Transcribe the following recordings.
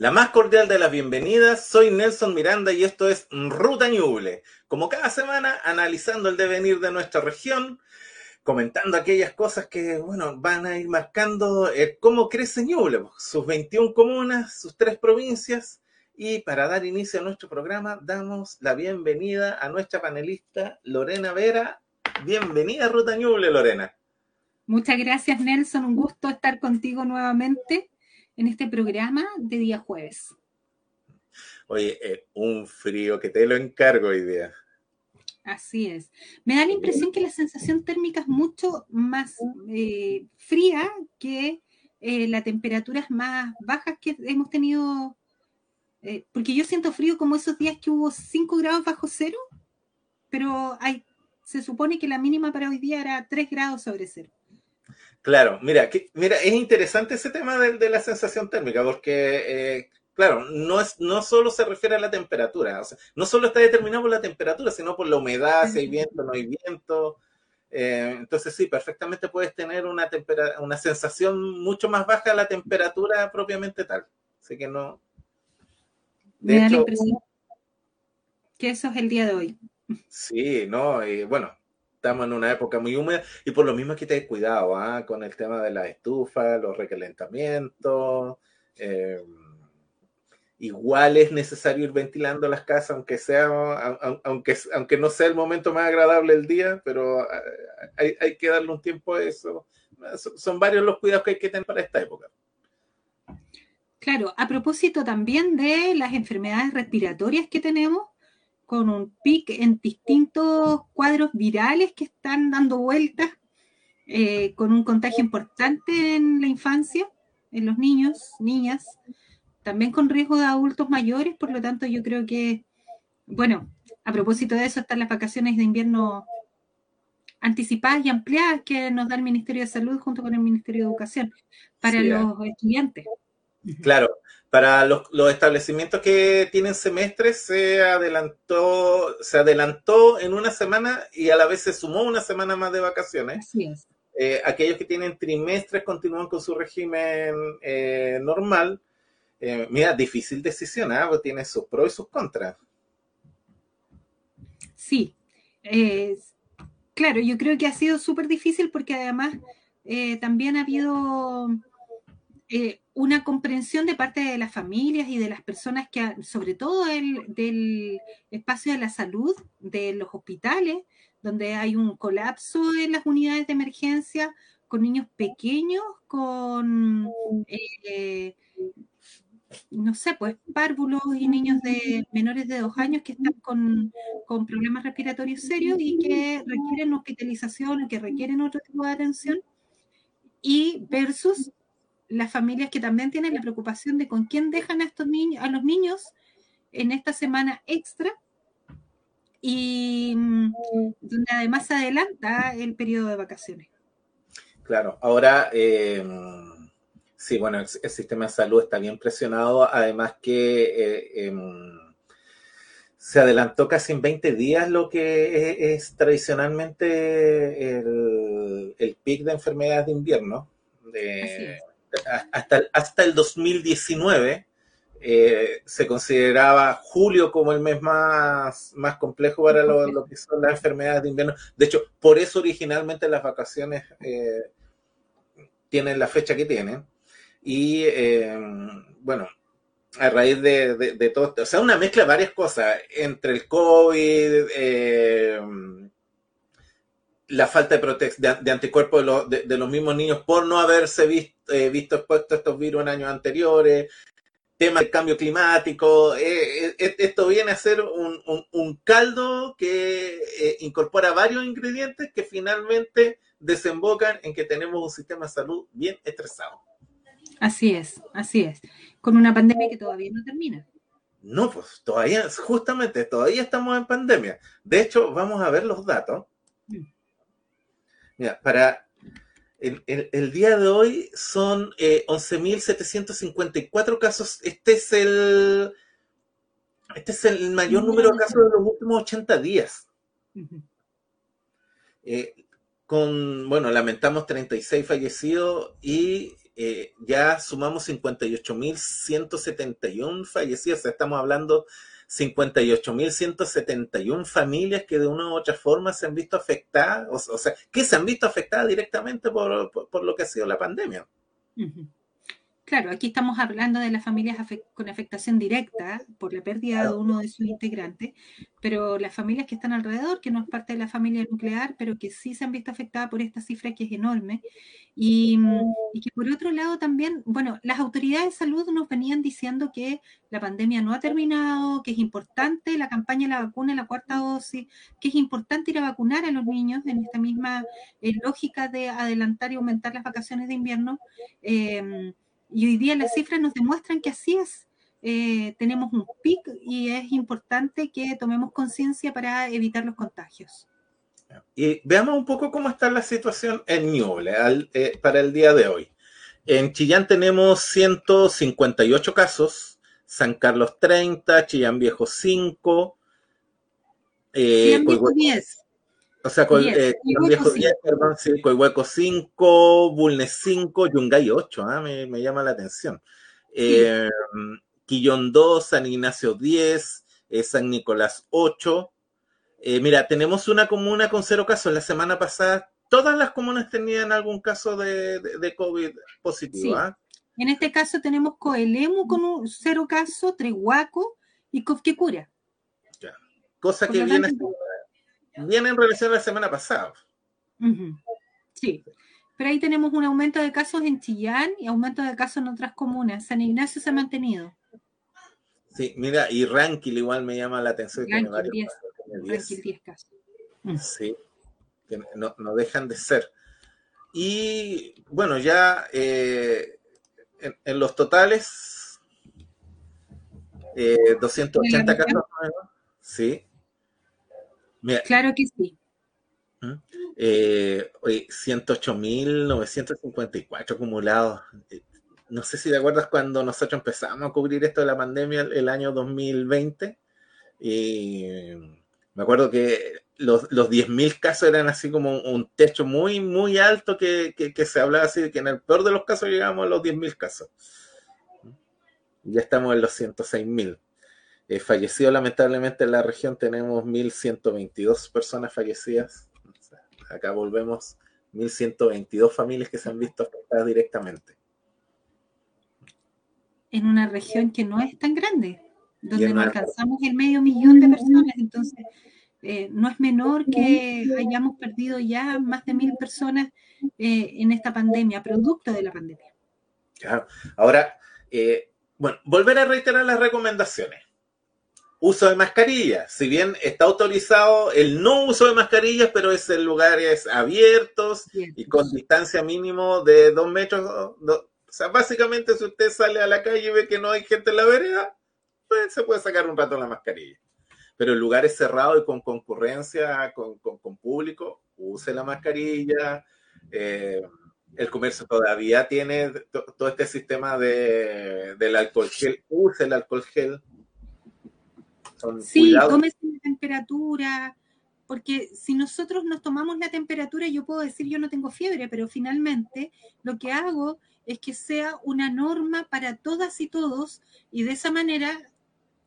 La más cordial de las bienvenidas, soy Nelson Miranda y esto es Ruta Ñuble. Como cada semana, analizando el devenir de nuestra región, comentando aquellas cosas que, bueno, van a ir marcando eh, cómo crece Ñuble, sus 21 comunas, sus tres provincias. Y para dar inicio a nuestro programa, damos la bienvenida a nuestra panelista Lorena Vera. Bienvenida a Ruta Ñuble, Lorena. Muchas gracias, Nelson. Un gusto estar contigo nuevamente en este programa de día jueves. Oye, eh, un frío que te lo encargo hoy día. Así es. Me da la impresión que la sensación térmica es mucho más eh, fría que eh, las temperaturas más bajas que hemos tenido. Eh, porque yo siento frío como esos días que hubo 5 grados bajo cero, pero hay, se supone que la mínima para hoy día era 3 grados sobre cero. Claro, mira, que, mira, es interesante ese tema de, de la sensación térmica, porque, eh, claro, no, es, no solo se refiere a la temperatura, o sea, no solo está determinado por la temperatura, sino por la humedad, si hay viento, no hay viento. Eh, entonces, sí, perfectamente puedes tener una, una sensación mucho más baja de la temperatura propiamente tal. Así que no. De Me hecho, da la impresión que eso es el día de hoy. Sí, no, y bueno, estamos en una época muy húmeda y por lo mismo hay que tener cuidado ¿ah? con el tema de la estufa, los recalentamientos. Eh, igual es necesario ir ventilando las casas, aunque sea, aunque, aunque no sea el momento más agradable del día, pero ah, hay, hay que darle un tiempo a eso. Son varios los cuidados que hay que tener para esta época. Claro, a propósito también de las enfermedades respiratorias que tenemos, con un pic en distintos cuadros virales que están dando vueltas, eh, con un contagio importante en la infancia, en los niños, niñas, también con riesgo de adultos mayores, por lo tanto yo creo que, bueno, a propósito de eso están las vacaciones de invierno anticipadas y ampliadas que nos da el Ministerio de Salud junto con el Ministerio de Educación para sí, los estudiantes. Claro, para los, los, establecimientos que tienen semestres se adelantó, se adelantó en una semana y a la vez se sumó una semana más de vacaciones. Así es. Eh, aquellos que tienen trimestres continúan con su régimen eh, normal. Eh, mira, difícil decisión, ¿eh? porque tiene sus pros y sus contras. Sí, claro, yo creo que ha sido súper difícil porque además también ha habido eh, una comprensión de parte de las familias y de las personas que, sobre todo el, del espacio de la salud, de los hospitales, donde hay un colapso en las unidades de emergencia, con niños pequeños, con, eh, no sé, pues párvulos y niños de menores de dos años que están con, con problemas respiratorios serios y que requieren hospitalización, que requieren otro tipo de atención, y versus las familias que también tienen la preocupación de con quién dejan a estos niños, a los niños en esta semana extra y mm, donde además se adelanta el periodo de vacaciones. Claro, ahora eh, sí, bueno, el, el, sistema de salud está bien presionado, además que eh, eh, se adelantó casi en 20 días lo que es, es tradicionalmente el, el pic de enfermedades de invierno. De, hasta, hasta el 2019 eh, se consideraba julio como el mes más, más complejo para lo, que son las enfermedades de invierno. De hecho, por eso originalmente las vacaciones eh, tienen la fecha que tienen. Y eh, bueno, a raíz de, de, de, todo esto, o sea, una mezcla de varias cosas, entre el COVID, eh, la falta de, de, de anticuerpos de, lo, de, de, los mismos niños por no haberse visto, eh, visto expuestos a estos virus en años anteriores, tema del cambio climático, eh, eh, esto viene a ser un, un, un caldo que eh, incorpora varios ingredientes que finalmente desembocan en que tenemos un sistema de salud bien estresado. Así es, así es, con una pandemia que todavía no termina. No, pues todavía, justamente, todavía estamos en pandemia. De hecho, vamos a ver los datos. Mm. Mira, para el, el, el, día de hoy son eh, 11.754 casos. Este es el este es el mayor número de casos de los últimos 80 días. Eh, con, bueno, lamentamos 36 fallecidos y eh, ya sumamos 58.171 fallecidos, estamos hablando 58.171 familias que de una u otra forma se han visto afectadas, o, sea, que se han visto afectadas directamente por, por, lo que ha sido la pandemia. Claro, aquí estamos hablando de las familias con afectación directa por la pérdida de uno de sus integrantes, pero las familias que están alrededor, que no es parte de la familia nuclear, pero que sí se han visto afectadas por esta cifra que es enorme, y, que por otro lado también, bueno, las autoridades de salud nos venían diciendo que la pandemia no ha terminado, que es importante la campaña de la vacuna, la cuarta dosis, que es importante ir a vacunar a los niños en esta misma eh, lógica de adelantar y aumentar las vacaciones de invierno. Eh, y hoy día las cifras nos demuestran que así es. Eh, tenemos un pic y es importante que tomemos conciencia para evitar los contagios. Y veamos un poco cómo está la situación en Ñuble eh, para el día de hoy. En Chillán tenemos 158 casos, San Carlos 30, Chillán Viejo 5, eh, Chillán Viejo 10. O sea, con, eh, viejo 10, perdón, sí, Coihueco 5, Bulnes 5, Yungay 8, ¿ah? me, me, llama la atención. Eh, Quillón 2, San Ignacio 10, eh, San Nicolás 8. Eh, mira, tenemos una comuna con cero casos. La semana pasada todas las comunas tenían algún caso de, de, COVID positivo. ¿ah? En este caso tenemos Coelemu con un cero caso, Trehuaco y Cofquecura. Ya. Cosa que viene viene en relación a la semana pasada. Sí, pero ahí tenemos un aumento de casos en Chillán y aumento de casos en otras comunas. San Ignacio se ha mantenido. Sí, mira, y Rankin igual me llama la atención. Rankin 10, Rankin 10 casos. Mm. Sí, que no, no, dejan de ser. Y bueno, ya eh, en, los totales, eh, 280 casos nuevos, sí, claro que sí. Eh, 108.954 acumulados. Eh, no sé si te acuerdas cuando nosotros empezamos a cubrir esto de la pandemia el, año 2020. Y me acuerdo que los, los 10.000 casos eran así como un, techo muy, muy alto que, que, se hablaba así de que en el peor de los casos llegamos a los 10.000 casos. Ya estamos en los 106.000. Eh, fallecido lamentablemente en la región tenemos 1.122 personas fallecidas. acá volvemos 1.122 familias que se han visto afectadas directamente. En una región que no es tan grande, donde no alcanzamos el medio millón de personas, entonces eh, no es menor que hayamos perdido ya más de mil personas eh, en esta pandemia, producto de la pandemia. Claro. Ahora, bueno, volver a reiterar las recomendaciones uso de mascarillas. Si bien está autorizado el no uso de mascarillas, pero es en lugares abiertos y con distancia mínimo de dos metros. o sea, básicamente si usted sale a la calle y ve que no hay gente en la vereda, pues se puede sacar un rato la mascarilla. Pero en lugares cerrados y con concurrencia, con, público, use la mascarilla. Eh, el comercio todavía tiene todo este sistema de, del alcohol gel, use el alcohol gel sí, tómese la temperatura, porque si nosotros nos tomamos la temperatura, yo puedo decir yo no tengo fiebre, pero finalmente lo que hago es que sea una norma para todas y todos y de esa manera,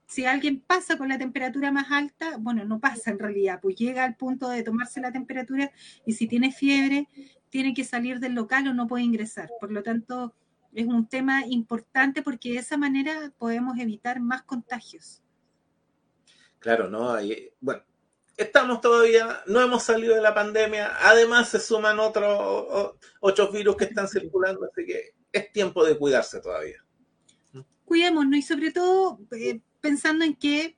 si alguien pasa con la temperatura más alta, bueno, no pasa en realidad, pues llega al punto de tomarse la temperatura y si tiene fiebre, tiene que salir del local o no puede ingresar. Por lo tanto, es un tema importante porque de esa manera podemos evitar más contagios. Claro, ¿no? bueno, estamos todavía, no hemos salido de la pandemia, además se suman otros, otros virus que están circulando, así que es tiempo de cuidarse todavía. Cuidémonos y sobre todo eh, pensando en que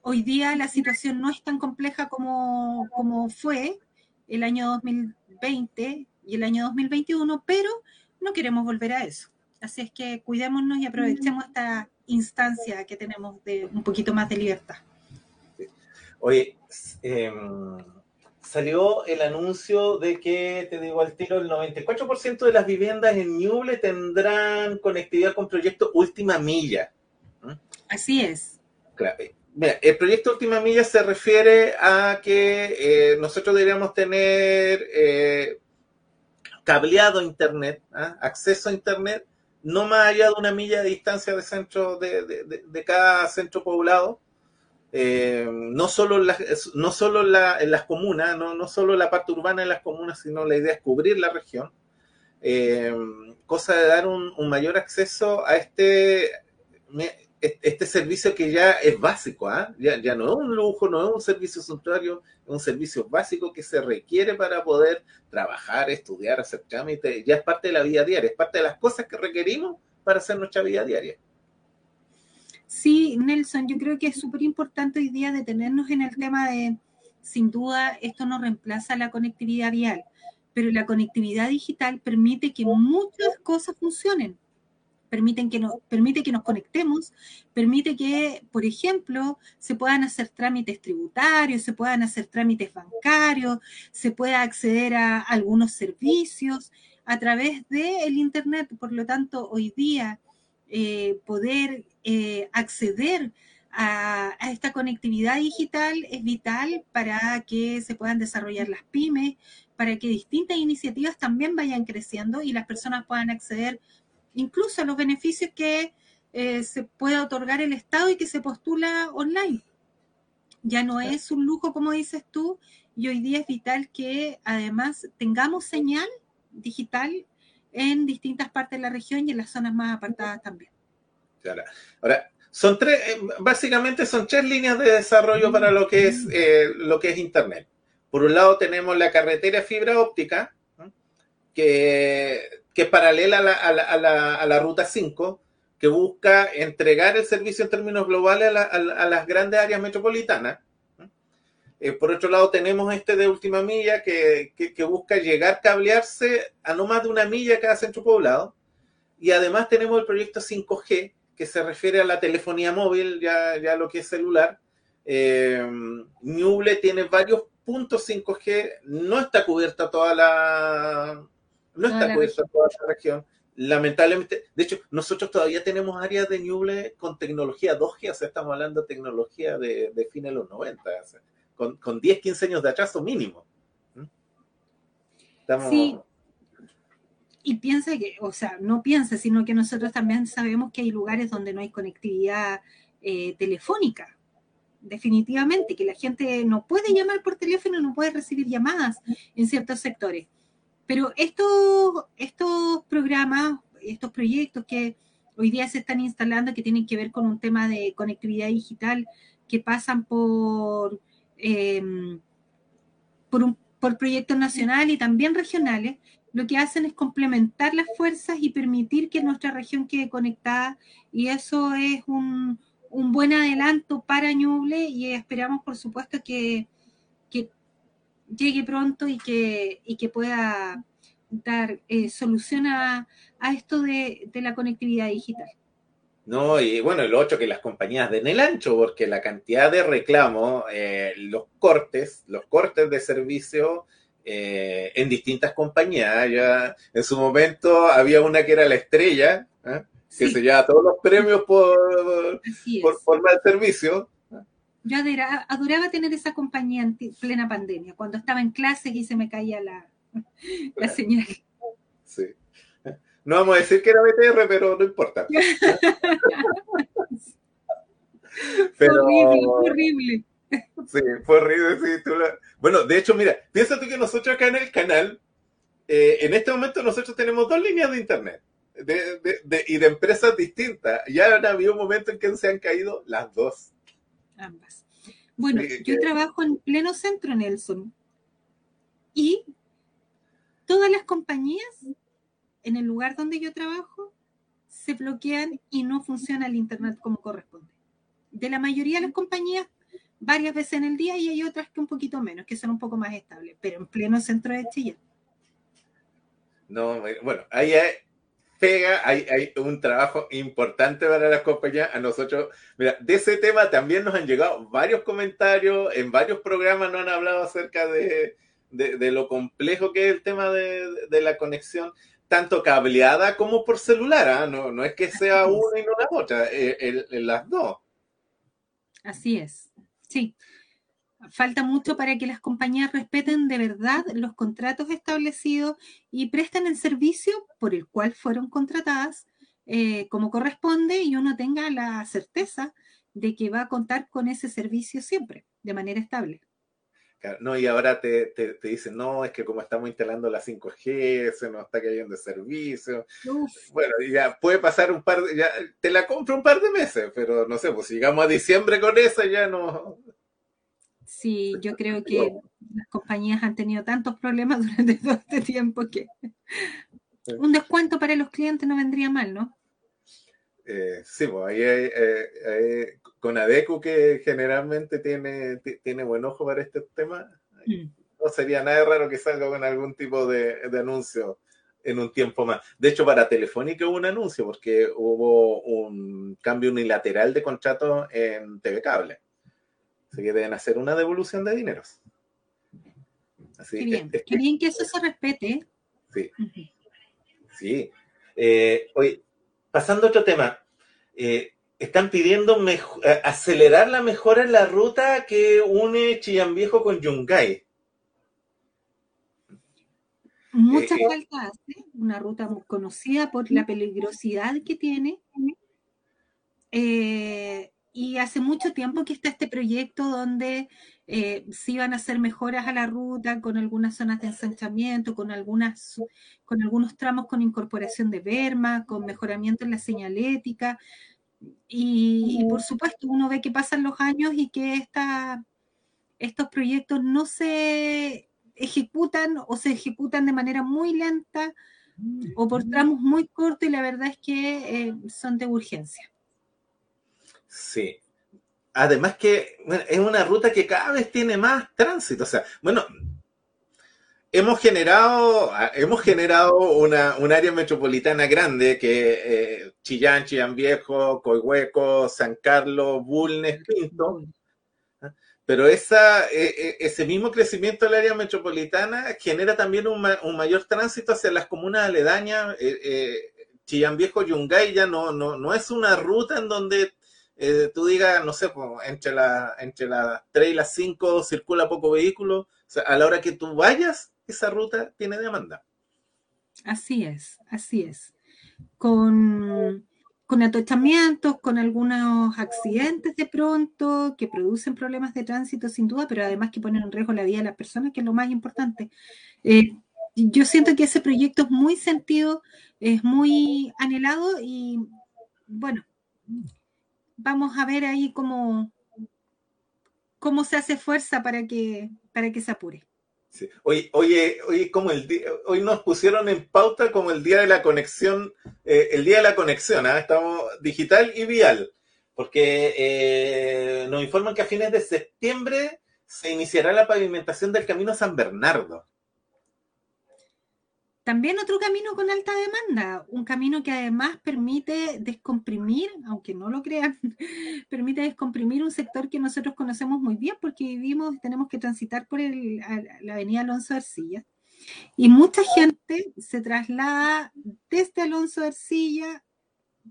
hoy día la situación no es tan compleja como, como fue el año 2020 y el año 2021, pero no queremos volver a eso. Así es que cuidémonos y aprovechemos esta instancia que tenemos de un poquito más de libertad. Oye, em, salió el anuncio de que, te digo al tiro, el 94% de las viviendas en Ñuble tendrán conectividad con proyecto Última Milla. Así es. Claro. Eh, mira, el proyecto Última Milla se refiere a que eh, nosotros deberíamos tener eh, cableado Internet, ¿ah? acceso a Internet, no más allá de una milla de distancia de centro de, de, cada centro poblado. Eh, no solo, en las, no solo en, las comunas, no, no solo la parte urbana de las comunas, sino la idea es cubrir la región. Eh, cosa de dar un, mayor acceso a este, este servicio que ya es básico, ¿ah? ya, ya, no es un lujo, no es un servicio suntuario, es un servicio básico que se requiere para poder trabajar, estudiar, hacer trámites, ya es parte de la vida diaria, es parte de las cosas que requerimos para hacer nuestra vida diaria. Sí, Nelson, yo creo que es súper importante hoy día detenernos en el tema de, sin duda, esto no reemplaza la conectividad vial, pero la conectividad digital permite que muchas cosas funcionen permiten que nos, permite que nos conectemos, permite que, por ejemplo, se puedan hacer trámites tributarios, se puedan hacer trámites bancarios, se pueda acceder a algunos servicios a través del Internet. Por lo tanto, hoy día eh, poder eh, acceder a, a, esta conectividad digital es vital para que se puedan desarrollar las pymes, para que distintas iniciativas también vayan creciendo y las personas puedan acceder incluso los beneficios que eh, se puede otorgar el Estado y que se postula online. Ya no es un lujo, como dices tú, y hoy día es vital que además tengamos señal digital en distintas partes de la región y en las zonas más apartadas también. Ahora, son tres, eh, básicamente son tres líneas de desarrollo para lo que es eh, lo que es Internet. Por un lado tenemos la carretera fibra óptica, que que es paralela a la, ruta 5, que busca entregar el servicio en términos globales a, las grandes áreas metropolitanas. Eh, por otro lado, tenemos este de última milla que, busca llegar, cablearse a no más de una milla cada centro poblado. Y además tenemos el proyecto 5G, que se refiere a la telefonía móvil, ya, ya lo que es celular. Eh, Ñuble tiene varios puntos 5G, no está cubierta toda la, no está cubierto en toda esa región. Lamentablemente, de hecho, nosotros todavía tenemos áreas de Ñuble con tecnología 2G, o sea, estamos hablando de tecnología de, de fines de los 90, con, con 10, 15 años de atraso mínimo. ¿Mm? Sí. Y piensa que, o sea, no piensa, sino que nosotros también sabemos que hay lugares donde no hay conectividad eh, telefónica definitivamente, que la gente no puede llamar por teléfono, no puede recibir llamadas en ciertos sectores. Pero estos, estos programas, estos proyectos que hoy día se están instalando, que tienen que ver con un tema de conectividad digital, que pasan por, em, por, por proyectos nacionales y también regionales, lo que hacen es complementar las fuerzas y permitir que nuestra región quede conectada y eso es un, un buen adelanto para Ñuble y esperamos, por supuesto, que, llegue pronto y que, y que pueda dar eh, solución a, esto de, la conectividad digital. No, y bueno, lo otro que las compañías den el ancho, porque la cantidad de reclamos, eh, los cortes, los cortes de servicio eh, en distintas compañías. Ya en su momento había una que era la estrella, que se llevaba todos los premios por, por, mal servicio. Yo adoraba, tener esa compañía en plena pandemia, cuando estaba en clases y se me caía la, la señal. Sí. No vamos a decir que era BTR, pero no importa. pero, horrible, horrible. Sí, fue horrible. Sí, Bueno, de hecho, mira, piénsate que nosotros acá en el canal, eh, en este momento nosotros tenemos dos líneas de internet de, y de empresas distintas. Ya han habido un momento en que se han caído las dos ambas. Bueno, yo trabajo en pleno centro, Nelson, y todas las compañías en el lugar donde yo trabajo se bloquean y no funciona el Internet como corresponde. De la mayoría de las compañías, varias veces en el día y hay otras que un poquito menos, que son un poco más estables, pero en pleno centro de Chile. No, bueno, ahí hay, pega, hay, hay, un trabajo importante para las compañías. A nosotros, mira, de ese tema también nos han llegado varios comentarios, en varios programas nos han hablado acerca de, de, lo complejo que es el tema de, de la conexión, tanto cableada como por celular. ¿ah? No, no es que sea una y no la otra, en, las dos. Así es, sí. falta mucho para que las compañías respeten de verdad los contratos establecidos y presten el servicio por el cual fueron contratadas eh, como corresponde y uno tenga la certeza de que va a contar con ese servicio siempre, de manera estable. No, y ahora te, te, dicen, no, es que como estamos instalando la 5G, se nos está cayendo el servicio. Bueno, ya puede pasar un par de, ya te la compro un par de meses, pero no sé, pues si llegamos a diciembre con eso ya no. Sí, yo creo que las compañías han tenido tantos problemas durante todo este tiempo que un descuento para los clientes no vendría mal, ¿no? Eh, sí, pues ahí hay, eh, con ADECU que generalmente tiene, tiene buen ojo para este tema, mm. no sería nada raro que salga con algún tipo de, anuncio en un tiempo más. De hecho, para Telefónica hubo un anuncio porque hubo un cambio unilateral de contrato en TV Cable. Así que deben hacer una devolución de dineros. Así, qué bien, qué bien que eso se respete. Sí. Sí. Eh, oye, pasando a otro tema. Eh, están pidiendo eh, acelerar la mejora en la ruta que une Chillán Viejo con Yungay. Mucha falta hace, una ruta muy conocida por la peligrosidad que tiene. y hace mucho tiempo que está este proyecto donde eh, si van a hacer mejoras a la ruta con algunas zonas de ensanchamiento, con, algunas, con algunos tramos con incorporación de berma, con mejoramiento en la señalética. Y, por supuesto, uno ve que pasan los años y que esta, estos proyectos no se ejecutan o se ejecutan de manera muy lenta o por tramos muy cortos y la verdad es que eh, son de urgencia. Sí, además que es una ruta que cada vez tiene más tránsito. O sea, bueno, hemos generado, hemos generado una, un área metropolitana grande que eh, Chillán, Chillán Viejo, Coihueco, San Carlos, Bulnes, Quinto. Pero esa, e, e, ese mismo crecimiento del área metropolitana genera también un, mayor tránsito hacia las comunas aledañas. Eh, eh, Chillán Viejo, Yungay ya no, no, no es una ruta en donde eh, tú digas, no sé, pues, entre, la, entre las 3 y las 5 circula poco vehículo, a la hora que tú vayas, esa ruta tiene demanda. Así es, así es. Con, con atochamientos, con algunos accidentes de pronto que producen problemas de tránsito sin duda, pero además que ponen en riesgo la vida de las personas, que es lo más importante. Eh, yo siento que ese proyecto es muy sentido, es muy anhelado y bueno, vamos a ver ahí cómo, cómo se hace fuerza para que, para que se apure. Sí. Oye, oye, como el hoy nos pusieron en pauta como el día de la conexión, eh, el día de la conexión, ¿ah? estamos digital y vial, porque eh, nos informan que a fines de septiembre se iniciará la pavimentación del camino San Bernardo. También otro camino con alta demanda, un camino que además permite descomprimir, aunque no lo crean, permite descomprimir un sector que nosotros conocemos muy bien porque vivimos, tenemos que transitar por la avenida Alonso Ercilla. Y mucha gente se traslada desde Alonso Ercilla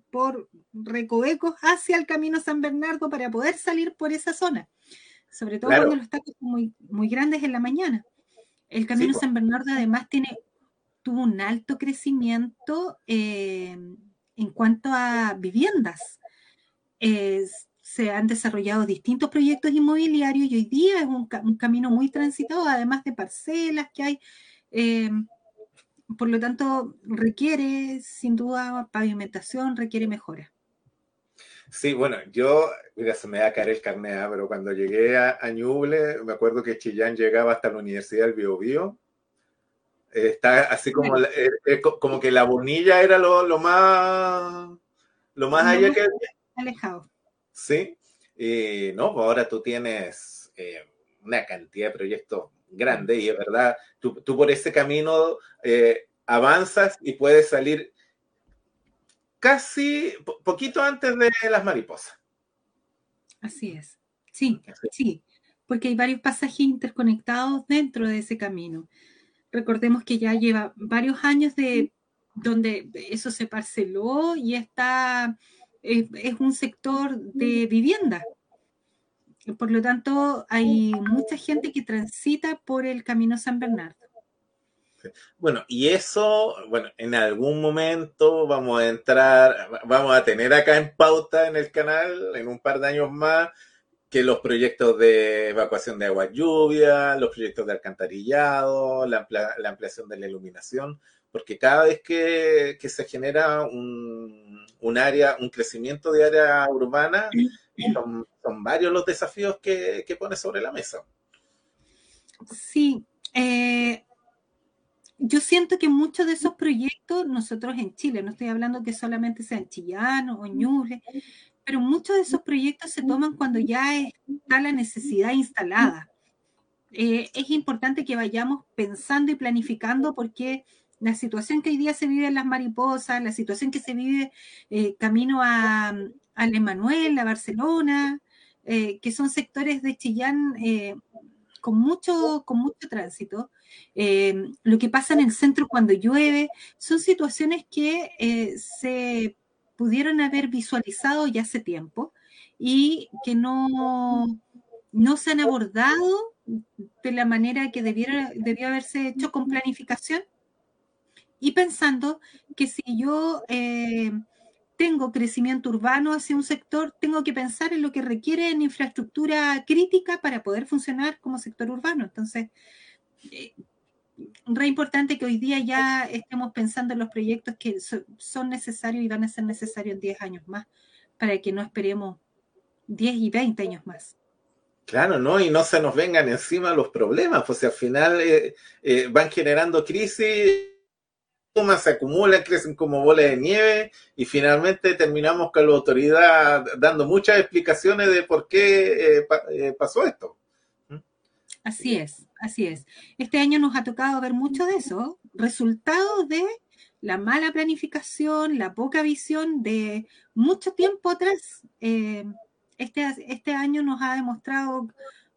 por recovecos hacia el camino San Bernardo para poder salir por esa zona, sobre todo cuando los tacos son muy, muy grandes en la mañana. El camino San Bernardo además tiene tuvo un alto crecimiento eh, en cuanto a viviendas. se han desarrollado distintos proyectos inmobiliarios y hoy día es un, camino muy transitado, además de parcelas que hay. Eh, por lo tanto, requiere sin duda pavimentación, requiere mejora. Sí, bueno, yo, mira, se me va a caer el carnet, ¿ah? pero cuando llegué a, a Ñuble, me acuerdo que Chillán llegaba hasta la Universidad del Biobío Está así como, eh, eh, como que la bonilla era lo, lo más, lo más allá que Alejado. Sí. Y no, pues ahora tú tienes eh, una cantidad de proyectos grandes y es verdad, tú, tú por ese camino avanzas y puedes salir casi poquito antes de las mariposas. Así es. Sí, sí, porque hay varios pasajes interconectados dentro de ese camino. Recordemos que ya lleva varios años de donde eso se parceló y está, es, un sector de vivienda. Por lo tanto, hay mucha gente que transita por el camino San Bernardo. Bueno, y eso, bueno, en algún momento vamos a entrar, vamos a tener acá en pauta en el canal, en un par de años más, que los proyectos de evacuación de agua lluvia, los proyectos de alcantarillado, la, ampliación de la iluminación, porque cada vez que, se genera un, área, un crecimiento de área urbana, son, varios los desafíos que, pone sobre la mesa. Sí, eh, yo siento que muchos de esos proyectos, nosotros en Chile, no estoy hablando que solamente sean chillanos o ñubles, pero muchos de esos proyectos se toman cuando ya está la necesidad instalada. Eh, es importante que vayamos pensando y planificando porque la situación que hoy día se vive en las mariposas, la situación que se vive eh, camino a, a Emanuel, a Barcelona, eh, que son sectores de Chillán con, mucho, con mucho tránsito, lo que pasa en el centro cuando llueve, son situaciones que se pudieron haber visualizado ya hace tiempo y que no, no se han abordado de la manera que debiera, debió haberse hecho con planificación y pensando que si yo eh, tengo crecimiento urbano hacia un sector, tengo que pensar en lo que requiere en infraestructura crítica para poder funcionar como sector urbano. Entonces, eh, re importante que hoy día ya estemos pensando en los proyectos que son necesarios y van a ser necesarios en 10 años más, para que no esperemos 10 y 20 años más. Claro, ¿no? Y no se nos vengan encima los problemas, pues al final eh, eh, van generando crisis, se acumulan, crecen como bolas de nieve y finalmente terminamos con la autoridad dando muchas explicaciones de por qué eh, pasó esto. Así es, así es. Este año nos ha tocado ver mucho de eso, resultado de la mala planificación, la poca visión de mucho tiempo atrás. Eh, este, este año nos ha demostrado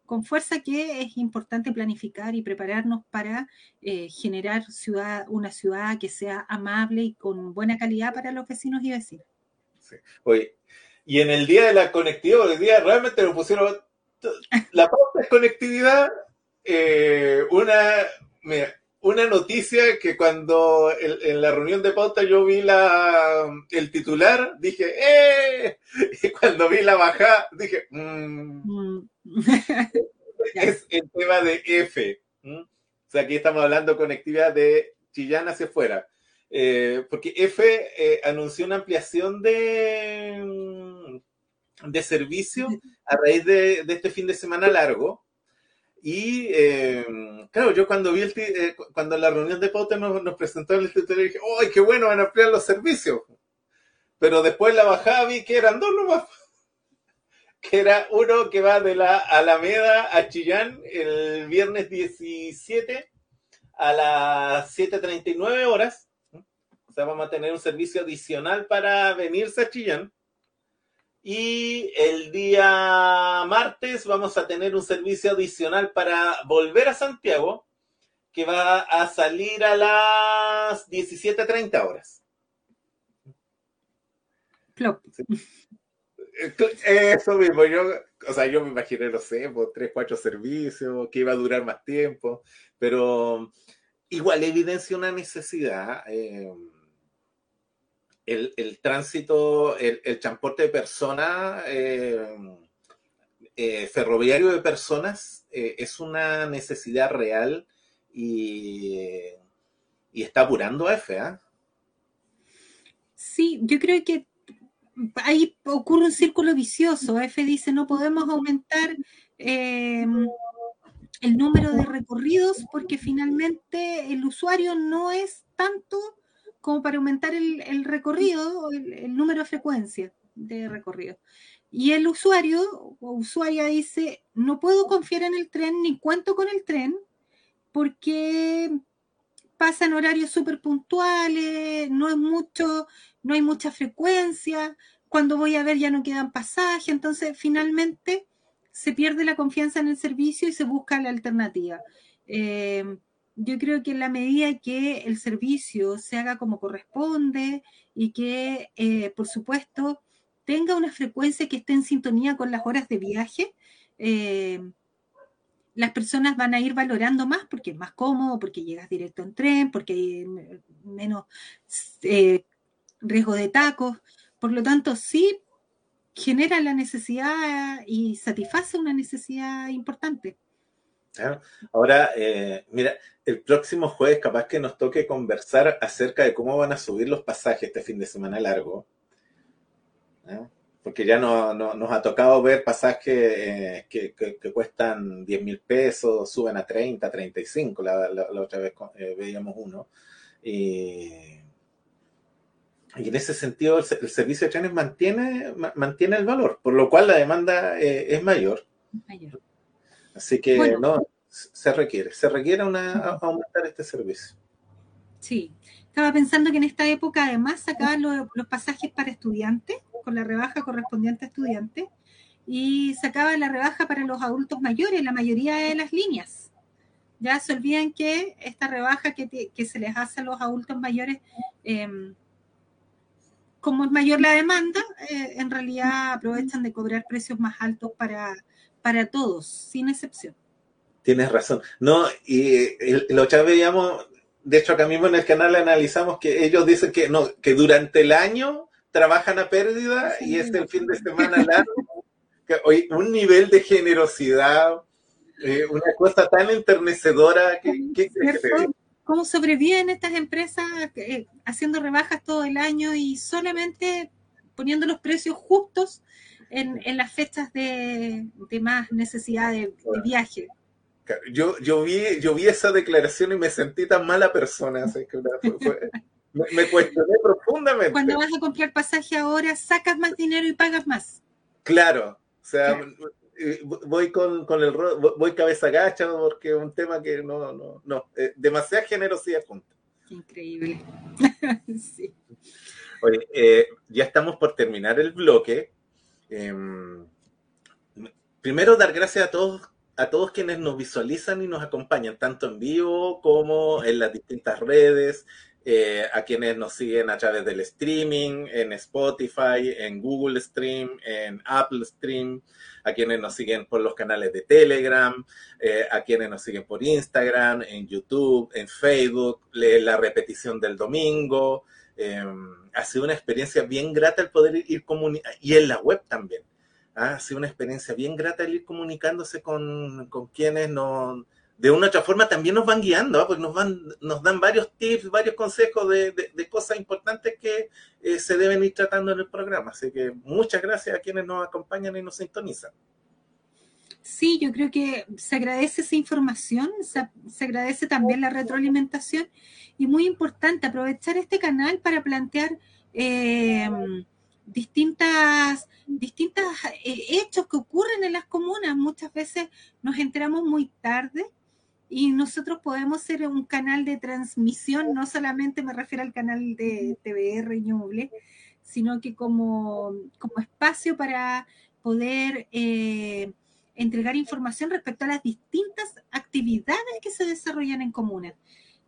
con fuerza que es importante planificar y prepararnos para eh, generar ciudad, una ciudad que sea amable y con buena calidad para los vecinos y vecinas. Sí. Oye, y en el día de la conectividad, el día realmente lo pusieron la pauta es conectividad. Eh, una, una noticia que cuando en la reunión de pauta yo vi la, el titular, dije, ¡eh! Y cuando vi la bajada, dije, mm". Mm. es el tema de F. O sea, aquí estamos hablando de conectividad de Chillán hacia afuera. Eh, porque F eh, anunció una ampliación de de servicio a raíz de, este fin de semana largo. Y eh, claro, yo cuando vi el eh, cuando la reunión de pauta nos, nos presentó el titular dije, ¡ay, qué bueno! Van a ampliar los servicios. Pero después la bajada vi que eran dos nomás. Que era uno que va de la Alameda a Chillán el viernes 17 a las 7.39 horas. O sea, vamos a tener un servicio adicional para venirse a Chillán. Y el día martes vamos a tener un servicio adicional para volver a Santiago, que va a salir a las 17.30 horas. Eso mismo, yo, o sea, yo me imaginé, no sé, por tres, cuatro servicios, que iba a durar más tiempo, pero igual evidencia una necesidad. Eh, el, tránsito, el, transporte de personas, eh, eh, ferroviario de personas, eh, es una necesidad real y, y está apurando a F. Sí, yo creo que ahí ocurre un círculo vicioso. F dice no podemos aumentar el número de recorridos porque finalmente el usuario no es tanto como para aumentar el, recorrido, el, el, número de frecuencia de recorrido. Y el usuario o usuaria dice, no puedo confiar en el tren ni cuento con el tren porque pasan horarios súper puntuales, no es mucho, no hay mucha frecuencia, cuando voy a ver ya no quedan pasajes, entonces finalmente se pierde la confianza en el servicio y se busca la alternativa. Eh, yo creo que en la medida que el servicio se haga como corresponde y que, eh, por supuesto, tenga una frecuencia que esté en sintonía con las horas de viaje, eh, las personas van a ir valorando más porque es más cómodo, porque llegas directo en tren, porque hay menos eh, riesgo de tacos. Por lo tanto, sí genera la necesidad y satisface una necesidad importante. Ahora, eh, mira, el próximo jueves capaz que nos toque conversar acerca de cómo van a subir los pasajes este fin de semana largo. Porque ya no, nos ha tocado ver pasajes eh, que, cuestan 10 mil pesos, suben a 30, 35, la, la, otra vez eh, veíamos uno. Y, y, en ese sentido el, servicio de trenes mantiene, mantiene el valor, por lo cual la demanda es mayor. mayor. Así que no, se requiere, se requiere una, aumentar este servicio. Sí, estaba pensando que en esta época además sacaban los, pasajes para estudiantes, con la rebaja correspondiente a estudiantes, y sacaban la rebaja para los adultos mayores, la mayoría de las líneas. Ya se olviden que esta rebaja que, se les hace a los adultos mayores, em, como es mayor la demanda, eh, en realidad aprovechan de cobrar precios más altos para, para todos, sin excepción. Tienes razón. No, y lo otra veíamos, de hecho acá mismo en el canal analizamos que ellos dicen que no, que durante el año trabajan a pérdida y este el fin de semana largo. que, hoy, un nivel de generosidad, eh, una cosa tan enternecedora que, ¿Cómo sobreviven estas empresas eh, haciendo rebajas todo el año y solamente poniendo los precios justos en, las fechas de, más necesidad de, viaje. Yo, yo, vi, yo vi esa declaración y me sentí tan mala persona. me, cuestioné profundamente. Cuando vas a comprar pasaje ahora, sacas más dinero y pagas más. Claro, o sea, eh, voy con, con, el voy cabeza gacha porque es un tema que no, no, no, eh, demasiada generosidad junta. Increíble. sí. Oye, eh, ya estamos por terminar el bloque. Em, primero, dar gracias a todos, a todos quienes nos visualizan y nos acompañan, tanto en vivo como en las distintas redes, eh, a quienes nos siguen a través del streaming, en Spotify, en Google Stream, en Apple Stream, a quienes nos siguen por los canales de Telegram, eh, a quienes nos siguen por Instagram, en YouTube, en Facebook, la repetición del domingo, Em, ha sido una experiencia bien grata el poder ir comunicando, y en la web también. ¿ah? Ha sido una experiencia bien grata el ir comunicándose con, con quienes nos, de una u otra forma también nos van guiando, ¿ah? porque nos, van, nos dan varios tips, varios consejos de, de, cosas importantes que eh, se deben ir tratando en el programa. Así que muchas gracias a quienes nos acompañan y nos sintonizan. Sí, yo creo que se agradece esa información, se, agradece también la retroalimentación y muy importante aprovechar este canal para plantear eh, distintas, distintas eh, hechos que ocurren en las comunas. Muchas veces nos enteramos muy tarde y nosotros podemos ser un canal de transmisión, no solamente me refiero al canal de TVR Ñuble, sino que como, como espacio para poder eh, entregar información respecto a las distintas actividades que se desarrollan en comunas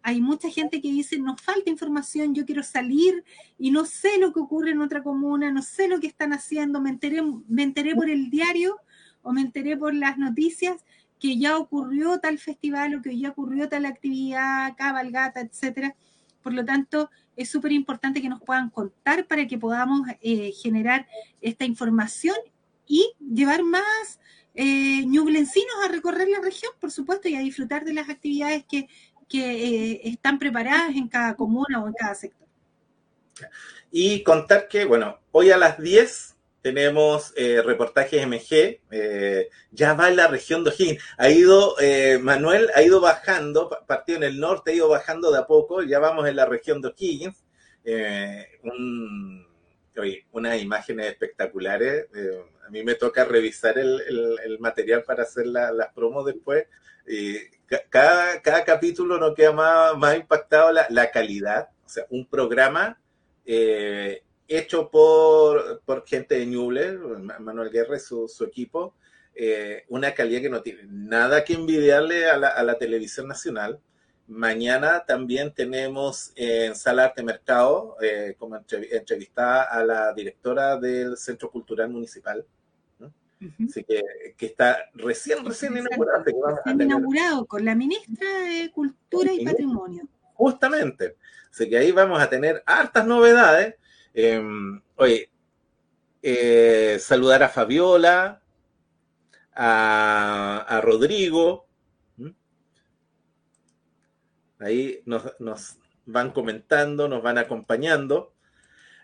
hay mucha gente que dice, nos falta información, yo quiero salir y no sé lo que ocurre en otra comuna, no sé lo que están haciendo, me enteré, me enteré por el diario o me enteré por las noticias que ya ocurrió tal festival o que ya ocurrió tal actividad, cabalgata, etcétera. Por lo tanto, es súper importante que nos puedan contar para que podamos eh, generar esta información y llevar más eh, ñublencinos a recorrer la región, por supuesto, y a disfrutar de las actividades que eh, están preparadas en cada comuna o en cada sector. Y contar que, bueno, hoy a las 10 tenemos eh, reportajes MG, eh, ya va en la región de O'Higgins. Ha ido, Manuel ha ido bajando, partió en el norte, ha ido bajando de a poco, ya vamos en la región de O'Higgins. Un, unas imágenes espectaculares. A mí me toca revisar el, material para hacer las promos después. Y cada, cada capítulo nos queda más, más impactado la, la calidad, o sea, un programa eh, hecho por, por gente de Ñuble, Manuel Guerra y su, su equipo, eh, una calidad que no tiene nada que envidiarle a la, a la televisión nacional. Mañana también tenemos en Sala Arte Mercado eh, como entrevistada a la directora del Centro Cultural Municipal, Así que, que, está recién, recién inaugurado. Con la ministra de Cultura y Patrimonio. Justamente. Así que ahí vamos a tener hartas novedades. Em, oye, eh, saludar a Fabiola, a, Rodrigo. Ahí nos, nos, van comentando, nos van acompañando.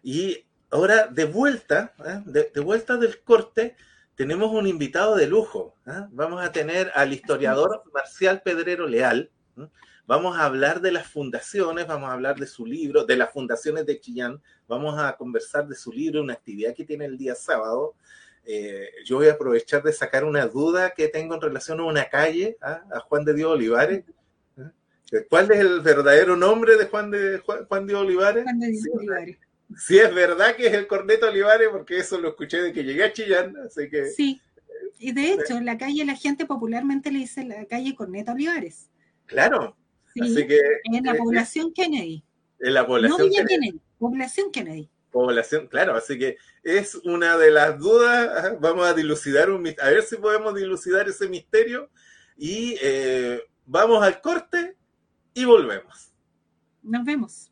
Y ahora, de vuelta, ¿eh? de, vuelta del corte, tenemos un invitado de lujo. ¿eh? Vamos a tener al historiador Marcial Pedrero Leal. Vamos a hablar de las fundaciones, vamos a hablar de su libro, de las fundaciones de Chillán, vamos a conversar de su libro, una actividad que tiene el día sábado. Eh, yo voy a aprovechar de sacar una duda que tengo en relación a una calle, a Juan de Dios Olivares. ¿Cuál es el verdadero nombre de Juan de Juan, de Olivares? Juan de Dios Olivares. Sí, es verdad que es el Corneto Olivares, porque eso lo escuché de que llegué a Chillán, así que... Sí, y de hecho, en la calle la gente popularmente le dice la calle Corneto Olivares. Claro, en la población Kennedy. En la población no Kennedy. población Kennedy. Población, claro, así que es una de las dudas. Vamos a dilucidar un a ver si podemos dilucidar ese misterio. Y eh, vamos al corte y volvemos. Nos vemos.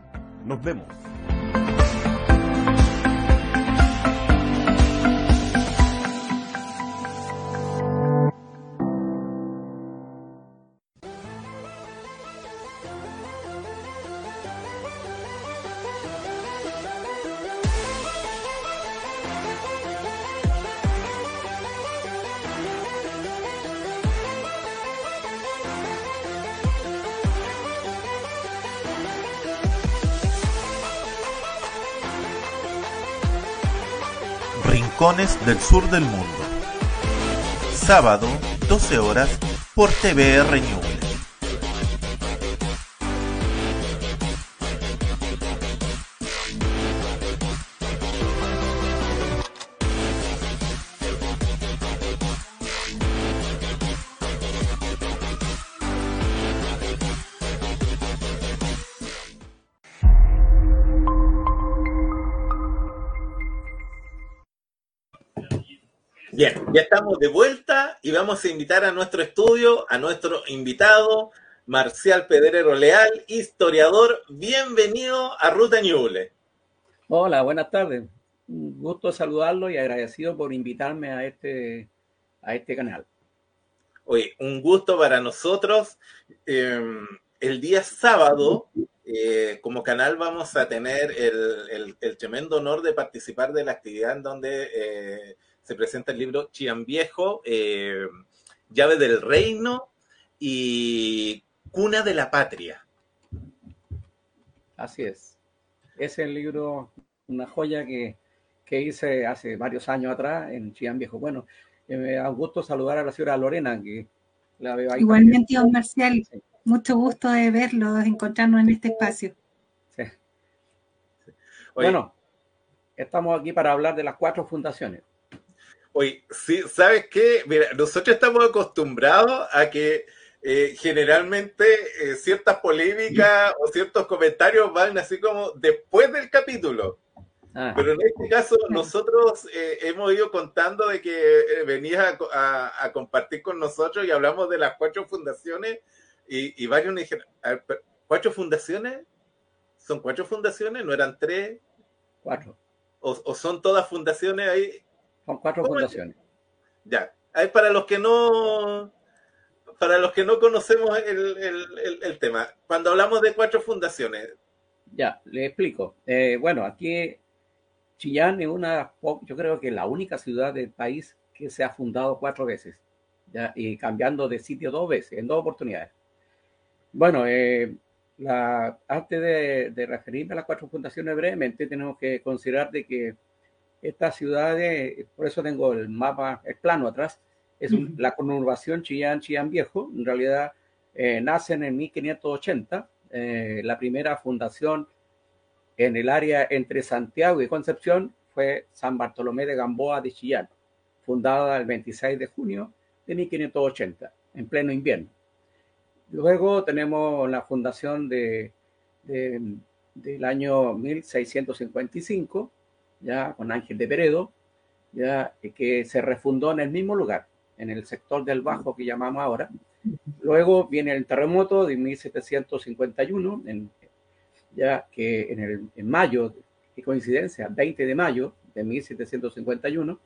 Nos vemos. Del sur del mundo. Sábado, 12 horas, por TVR News. Estamos de vuelta y vamos a invitar a nuestro estudio a nuestro invitado, Marcial Pedrero Leal, historiador. Bienvenido a Ruta Ñuble. Hola, buenas tardes. Un gusto saludarlo y agradecido por invitarme a este, a este canal. Oye, un gusto para nosotros. Em, el día sábado, eh, como canal, vamos a tener el, tremendo honor de participar de la actividad en donde eh, se presenta el libro Chian Viejo, eh, Llave del Reino y Cuna de la Patria. Así es. Es el libro, una joya que, hice hace varios años atrás en Chian Viejo. Bueno, eh, me da gusto saludar a la señora Lorena, que la veo ahí. Igualmente, don Marcial, mucho gusto de verlo, de encontrarnos en este espacio. Sí. Bueno, estamos aquí para hablar de las cuatro fundaciones. Oye, sí, ¿sabes qué? Mira, nosotros estamos acostumbrados a que eh, generalmente eh, ciertas polémicas o ciertos comentarios van así como después del capítulo. Ah. Pero en este caso nosotros eh, hemos ido contando de que venías a, compartir con nosotros y hablamos de las cuatro fundaciones y, varios me dijeron, ¿cuatro fundaciones? ¿Son cuatro fundaciones? ¿No eran tres? Cuatro. ¿O, son todas fundaciones ahí? Son cuatro fundaciones. Ya. Hay para los que no para los que no conocemos el, tema, cuando hablamos de cuatro fundaciones. Ya, le explico. Eh, bueno, aquí Chillán es una, yo creo que la única ciudad del país que se ha fundado cuatro veces, ¿ya? y cambiando de sitio dos veces, en dos oportunidades. Bueno, eh, la, antes de, referirme a las cuatro fundaciones brevemente, tenemos que considerar de que estas ciudades, por eso tengo el mapa, el plano atrás, es la conurbación Chillán, Chillán Viejo, en realidad eh, nacen en 1580, eh, la primera fundación en el área entre Santiago y Concepción fue San Bartolomé de Gamboa de Chillán, fundada el 26 de junio de 1580, en pleno invierno. Luego tenemos la fundación de, del año 1655, ya con Ángel de Peredo, ya que se refundó en el mismo lugar en el sector del Bajo que llamamos ahora. Luego viene el terremoto de 1751, en, ya que en, el, mayo, qué coincidencia, 20 de mayo de 1751,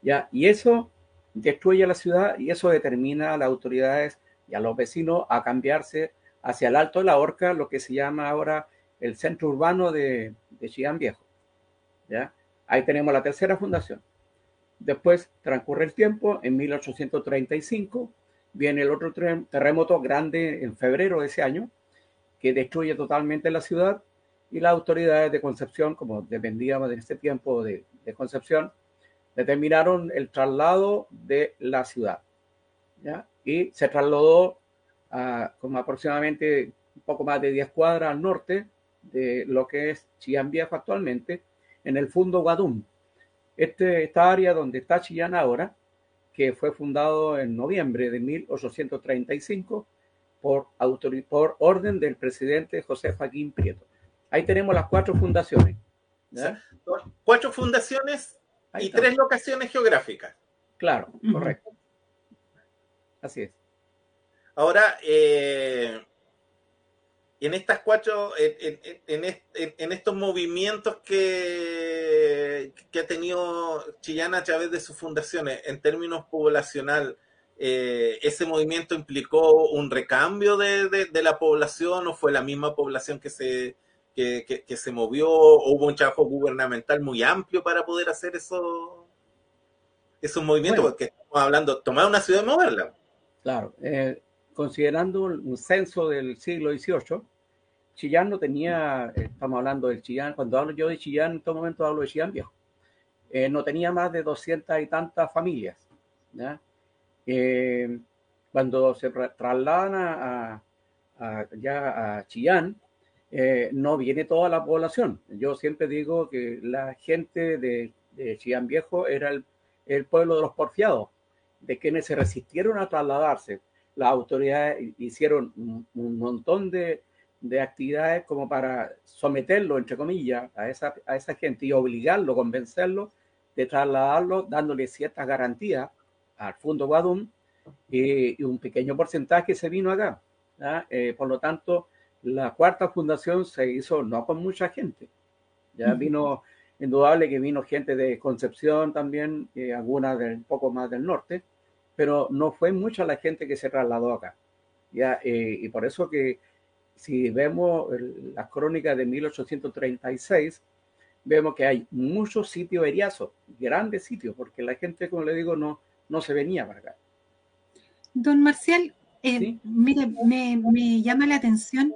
ya, y eso destruye la ciudad y eso determina a las autoridades y a los vecinos a cambiarse hacia el Alto de la Horca, lo que se llama ahora el centro urbano de, de Chillán Viejo. Ahí tenemos la tercera fundación. Después transcurre el tiempo, en 1835 viene el otro terremoto grande en febrero de ese año, que destruye totalmente la ciudad y las autoridades de Concepción, como dependíamos de este tiempo de, Concepción, determinaron el traslado de la ciudad. Y se trasladó a, aproximadamente un poco más de 10 cuadras al norte de lo que es Chillán Viejo actualmente, en el Fundo Guadum, este, esta área donde está Chillán ahora, que fue fundado en noviembre de 1835 por, por orden del presidente José Joaquín Prieto. Ahí tenemos las cuatro fundaciones. Cuatro fundaciones y tres locaciones geográficas. Claro, correcto. Así es. Ahora, eh, en estas cuatro, en, estos movimientos que, que, ha tenido Chillán a través de sus fundaciones, en términos poblacional, eh, ¿ese movimiento implicó un recambio de, la población o fue la misma población que se, que, se movió? ¿O hubo un trabajo gubernamental muy amplio para poder hacer eso, esos movimientos? Porque estamos hablando, tomar una ciudad y moverla. Claro. Eh, considerando un censo del siglo XVIII, Chillán no tenía, estamos hablando del Chillán, cuando hablo yo de Chillán, en todo momento hablo de Chillán viejo, eh, no tenía más de doscientas y tantas familias. Eh, cuando se trasladan a, ya a Chillán, eh, no viene toda la población. Yo siempre digo que la gente de, Chillán Viejo era el, pueblo de los porfiados, de quienes se resistieron a trasladarse las autoridades hicieron un, montón de, actividades como para someterlo, entre comillas, a esa, a esa gente y obligarlo, convencerlo de trasladarlo, dándole ciertas garantías al Fondo Guadum y, un pequeño porcentaje se vino acá. Eh, por lo tanto, la cuarta fundación se hizo no con mucha gente. Ya vino, indudable que vino gente de Concepción también, y alguna del poco más del norte, pero no fue mucha la gente que se trasladó acá. ¿ya? Eh, y por eso que si vemos las crónicas de 1836, vemos que hay muchos sitios eriazos, grandes sitios, porque la gente, como le digo, no, no se venía para acá. Don Marcial, eh, mire, me, llama la atención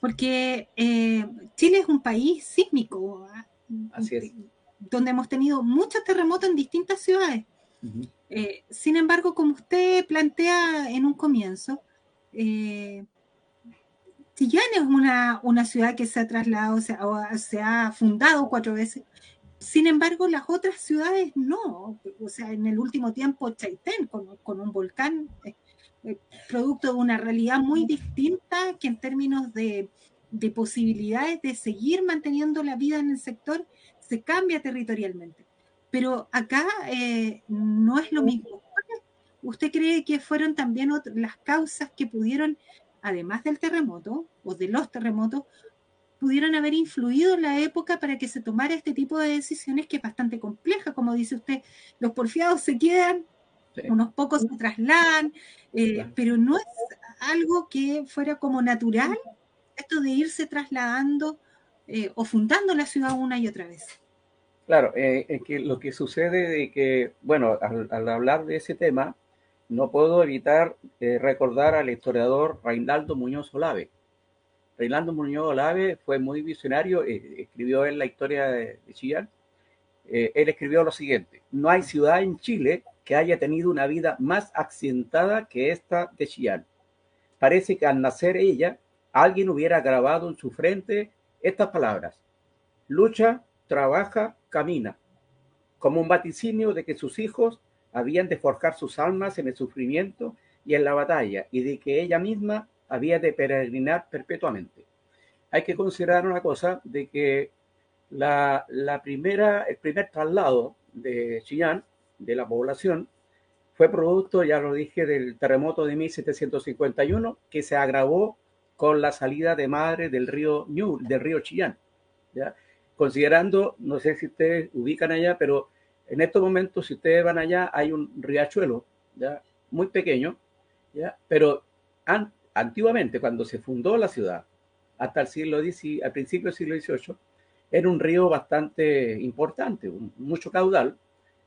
porque eh, Chile es un país sísmico, ¿ah? Así es. donde hemos tenido muchos terremotos en distintas ciudades. Eh, sin embargo, como usted plantea en un comienzo, Chillán es una, ciudad que se ha trasladado, o se ha fundado cuatro veces, sin embargo, las otras ciudades no. O sea, en el último tiempo, Chaitén, con, un volcán, eh, eh, producto de una realidad muy distinta que en términos de, posibilidades de seguir manteniendo la vida en el sector, se cambia territorialmente. Pero acá eh, no es lo mismo. ¿Usted cree que fueron también las causas que pudieron, además del terremoto o de los terremotos, pudieron haber influido en la época para que se tomara este tipo de decisiones que es bastante compleja, como dice usted, los porfiados se quedan, unos pocos se trasladan, eh, pero no es algo que fuera como natural esto de irse trasladando eh, o fundando la ciudad una y otra vez. Claro, eh, es que lo que sucede de que, bueno, al, hablar de ese tema, no puedo evitar recordar al historiador Reinaldo Muñoz Olave, Reinaldo Muñoz Olave fue muy visionario, eh, escribió en la historia de, Chillán. Eh, él escribió lo siguiente: No hay ciudad en Chile que haya tenido una vida más accidentada que esta de Chillán. Parece que al nacer ella, alguien hubiera grabado en su frente estas palabras: lucha, trabaja, camina, como un vaticinio de que sus hijos habían de forjar sus almas en el sufrimiento y en la batalla, y de que ella misma había de peregrinar perpetuamente. Hay que considerar una cosa de que la, primera, el primer traslado de Chillán, de la población, fue producto, ya lo dije, del terremoto de 1751, que se agravó con la salida de madre del río del río Chillán. ¿ya? Considerando, no sé si ustedes ubican allá, pero en estos momentos, si ustedes van allá, hay un riachuelo ¿ya? muy pequeño, ¿ya? pero antiguamente, cuando se fundó la ciudad, hasta el siglo XIX, al principio del siglo XVIII, era un río bastante importante, mucho caudal,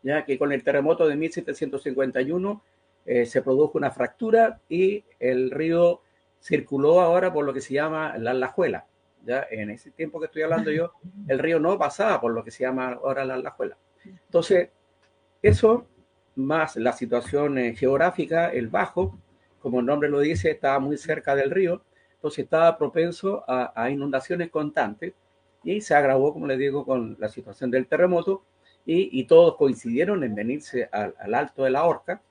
ya que con el terremoto de 1751 eh, se produjo una fractura y el río circuló ahora por lo que se llama la Lajuela. Ya en ese tiempo que estoy hablando yo, el río no pasaba por lo que se llama ahora la Lajuela. Entonces, eso más la situación eh, geográfica, el bajo, como el nombre lo dice, estaba muy cerca del río, entonces estaba propenso a, inundaciones constantes y se agravó, como les digo, con la situación del terremoto y, todos coincidieron en venirse al, alto de la Horca,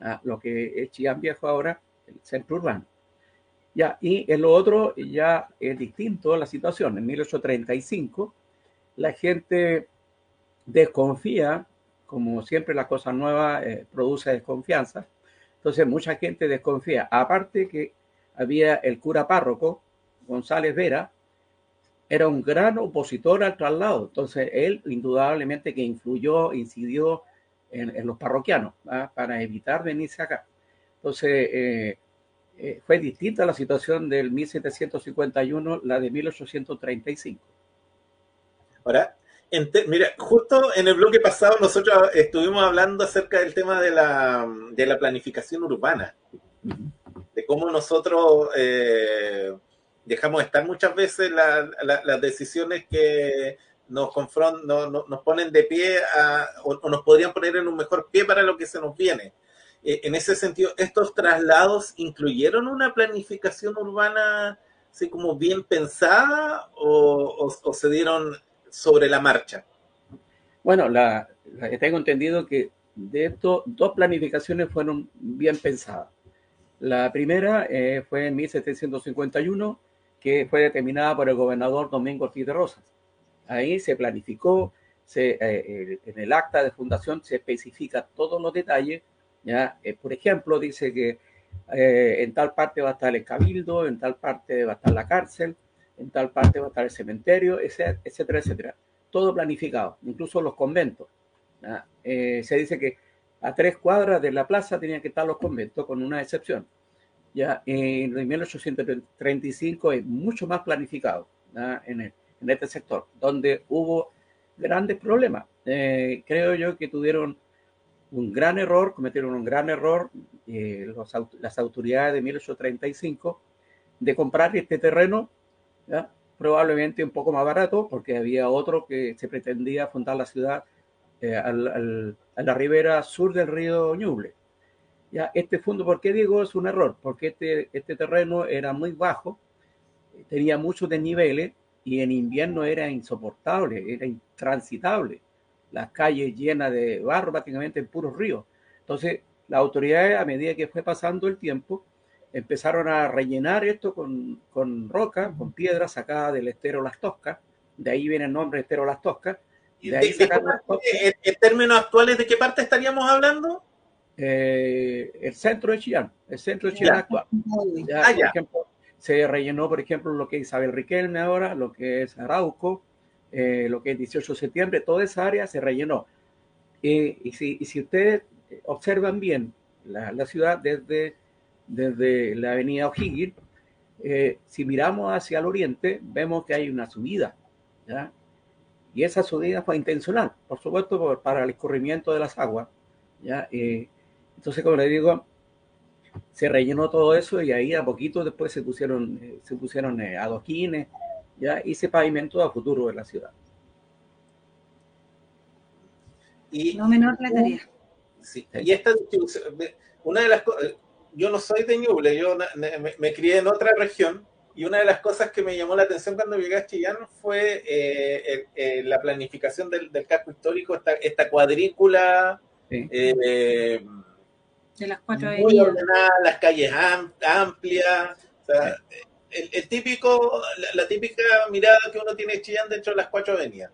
a lo que es Chillán Viejo ahora, el centro urbano. Ya, y en lo otro ya es distinto la situación. En 1835 la gente desconfía, como siempre la cosa nueva eh, produce desconfianza, entonces mucha gente desconfía. Aparte que había el cura párroco, González Vera, era un gran opositor al traslado. Entonces él indudablemente que influyó, incidió en, los parroquianos para evitar venirse acá. Entonces eh, eh, fue distinta la situación del 1751, la de 1835. Ahora, mira, justo en el bloque pasado nosotros estuvimos hablando acerca del tema de la, de la planificación urbana, de cómo nosotros eh, dejamos estar muchas veces las decisiones que nos confrontan, nos ponen de pie o, nos podrían poner en un mejor pie para lo que se nos viene. Eh, en ese sentido, ¿estos traslados incluyeron una planificación urbana así como bien pensada o se dieron sobre la marcha? Bueno, la, tengo entendido que de esto dos planificaciones fueron bien pensadas. La primera eh, fue en 1751, que fue determinada por el gobernador Domingo Ortiz de Rosas. Ahí se planificó, se, eh, en el acta de fundación se especifica todos los detalles. ¿ya? Eh, por ejemplo, dice que en tal parte va a estar el cabildo, en tal parte va a estar la cárcel, en tal parte va a estar el cementerio, etcétera, etcétera. Todo planificado, incluso los conventos. Eh, se dice que a tres cuadras de la plaza tenían que estar los conventos, con una excepción. Ya en 1835 es mucho más planificado en, este sector, donde hubo grandes problemas. Eh, creo yo que tuvieron un gran error, cometieron un gran error eh, las autoridades de 1835 de comprar este terreno probablemente un poco más barato, porque había otro que se pretendía fundar la ciudad eh, a la ribera sur del río Ñuble. Ya, este fondo, ¿por qué digo es un error? Porque este, este terreno era muy bajo, tenía muchos desniveles y en invierno era insoportable, era intransitable. las calles llenas de barro, prácticamente en puros ríos. Entonces, las autoridades, a medida que fue pasando el tiempo, empezaron a rellenar esto con, con roca, con piedras sacadas del estero Las Toscas, de ahí viene el nombre estero Las Toscas. De ahí ¿En términos actuales de qué parte estaríamos hablando? Eh, el centro de Chillán, el centro de Chillán actual. Ah, por ejemplo, se rellenó, por ejemplo, lo que es Isabel Riquelme ahora, lo que es Arauco, eh, lo que es 18 de septiembre, toda esa área se rellenó. y, si, y si ustedes observan bien la, la ciudad desde desde la avenida O'Higgins, eh, si miramos hacia el oriente, vemos que hay una subida, ¿ya? Y esa subida fue intencional, por supuesto, para el escurrimiento de las aguas, ¿ya? Eh, entonces, como le digo, se rellenó todo eso y ahí a poquito después se pusieron, eh, se pusieron adoquines, ¿ya? Y se pavimentó a futuro de la ciudad. Y, no menor la tarea. Sí, y esta una de las cosas, yo no soy de Ñuble, yo me, crié en otra región y una de las cosas que me llamó la atención cuando llegué a Chillán fue eh, eh, la planificación del, casco histórico, esta, esta cuadrícula. Eh, de las cuatro muy ordenada, las calles amplias. el, típico, la, típica mirada que uno tiene de Chillán dentro de las cuatro avenidas.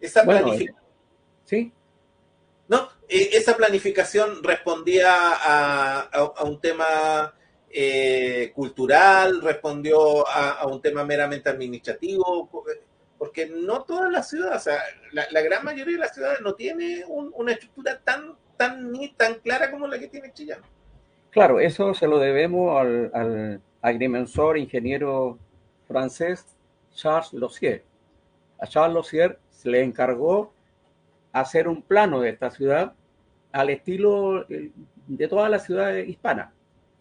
Esa planificación. sí, ¿no? E, esa planificación respondía a, un tema eh, cultural, respondió a, un tema meramente administrativo, porque no todas las ciudades, sea, la, gran mayoría de las ciudades no tiene una estructura tan, tan, ni tan clara como la que tiene Chillán. Claro, eso se lo debemos al, al agrimensor ingeniero francés Charles Lossier. A Charles Lossier se le encargó hacer un plano de esta ciudad al estilo eh, de todas las ciudades hispanas,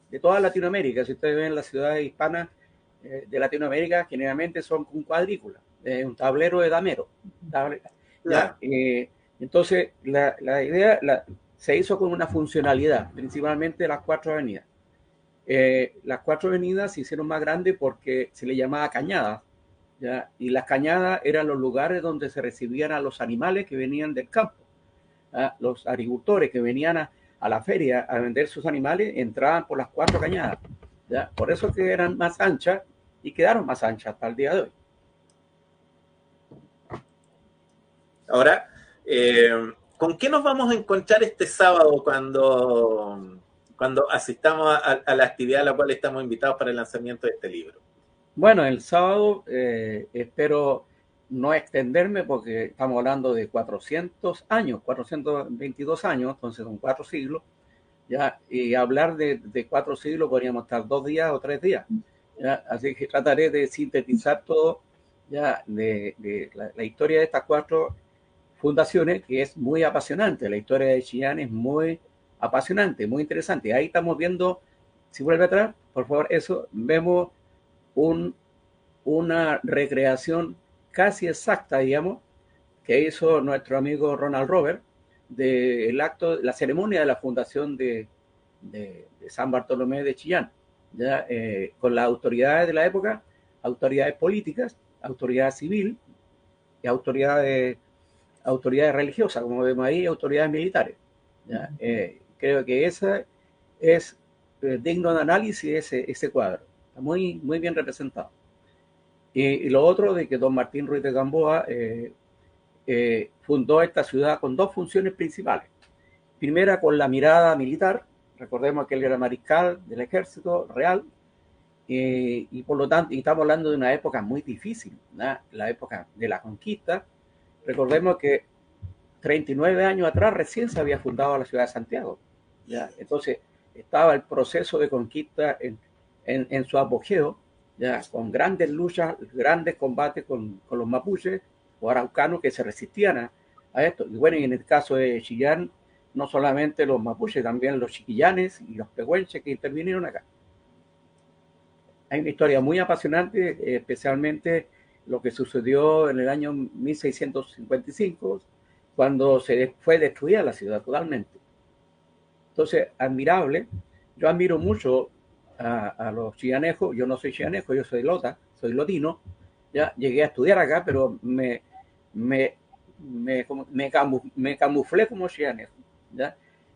de toda Latinoamérica. Si ustedes ven las ciudades hispanas eh, de Latinoamérica, generalmente son un cuadrícula, un tablero de damero. Eh, entonces, la, idea se hizo con una funcionalidad, principalmente las cuatro avenidas. las cuatro avenidas se hicieron más grandes porque se le llamaba cañadas y las cañadas eran los lugares donde se recibían a los animales que venían del campo. Los agricultores que venían a, la feria a vender sus animales entraban por las cuatro cañadas. ¿ya? Por eso que eran más anchas y quedaron más anchas hasta el día de hoy. Ahora, eh, ¿con qué nos vamos a encontrar este sábado cuando, cuando asistamos a la actividad a la cual estamos invitados para el lanzamiento de este libro? Bueno, el sábado eh, espero no extenderme porque estamos hablando de 400 años, 422 años, entonces son cuatro siglos, ya, y hablar de, cuatro siglos podríamos estar dos días o tres días, así que trataré de sintetizar todo, ya, de, la, historia de estas cuatro fundaciones, que es muy apasionante, la historia de Chillán es muy apasionante, muy interesante, ahí estamos viendo, si vuelve atrás, por favor, eso, vemos una recreación casi exacta, digamos, que hizo nuestro amigo Ronald Robert del acto, la ceremonia de la fundación de, San Bartolomé de Chillán, ¿ya? Eh, con las autoridades de la época, autoridades políticas, autoridad civil y autoridades, autoridades religiosas, como vemos ahí, autoridades militares. Eh, creo que esa es eh, digno de análisis ese, ese cuadro muy, muy bien representado. Y, lo otro de que don Martín Ruiz de Gamboa eh, eh, fundó esta ciudad con dos funciones principales. Primera, con la mirada militar. Recordemos que él era mariscal del ejército real. y por lo tanto, y estamos hablando de una época muy difícil, la época de la conquista. Recordemos que 39 años atrás recién se había fundado la ciudad de Santiago. ¿ya? Entonces, estaba el proceso de conquista en, en, su apogeo, ya, con grandes luchas, grandes combates con, con los mapuches o araucanos que se resistían a, esto. Y bueno, y en el caso de Chillán, no solamente los mapuches, también los chiquillanes y los pehuenches que intervinieron acá. Hay una historia muy apasionante, especialmente lo que sucedió en el año 1655, cuando se fue destruida la ciudad totalmente. Entonces, admirable. Yo admiro mucho a, los chianejos. Yo no soy chianejo, yo soy lota, soy lotino. Ya llegué a estudiar acá, pero me, me me, me, camuflé como chianejo. ¿ya?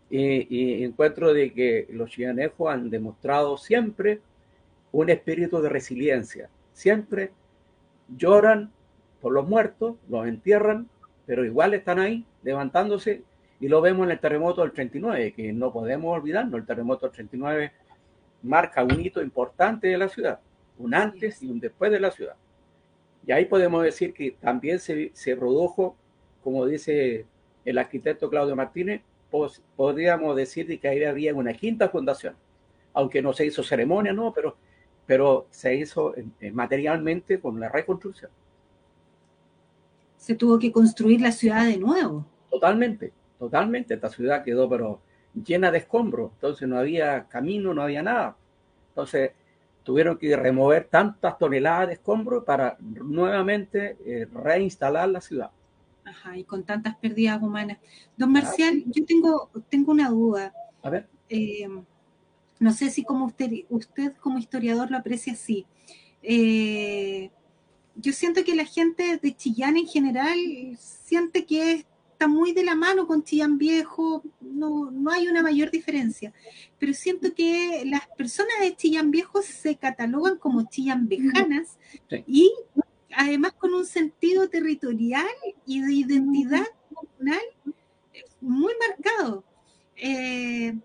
Y, encuentro de que los chianejos han demostrado siempre un espíritu de resiliencia. Siempre lloran por los muertos, los entierran, pero igual están ahí levantándose y lo vemos en el terremoto del 39, que no podemos olvidarnos, el terremoto del 39 marca un hito importante de la ciudad, un antes y un después de la ciudad. Y ahí podemos decir que también se, se produjo, como dice el arquitecto Claudio Martínez, podríamos decir que ahí había una quinta fundación, aunque no se hizo ceremonia, no, pero, pero se hizo materialmente con la reconstrucción. Se tuvo que construir la ciudad de nuevo. Totalmente, totalmente. Esta ciudad quedó pero llena de escombros, entonces no había camino, no había nada. Entonces tuvieron que remover tantas toneladas de escombros para nuevamente eh, reinstalar la ciudad. Ajá, y con tantas pérdidas humanas. Don Marcial, yo tengo, tengo una duda. A ver. Eh, no sé si como usted, usted como historiador lo aprecia así. Eh, yo siento que la gente de Chillán en general siente que está muy de la mano con Chillán Viejo, no, no hay una mayor diferencia, pero siento que las personas de Chillán Viejo se catalogan como Chillán Vejanas y además con un sentido territorial y de identidad comunal muy marcado. Eh,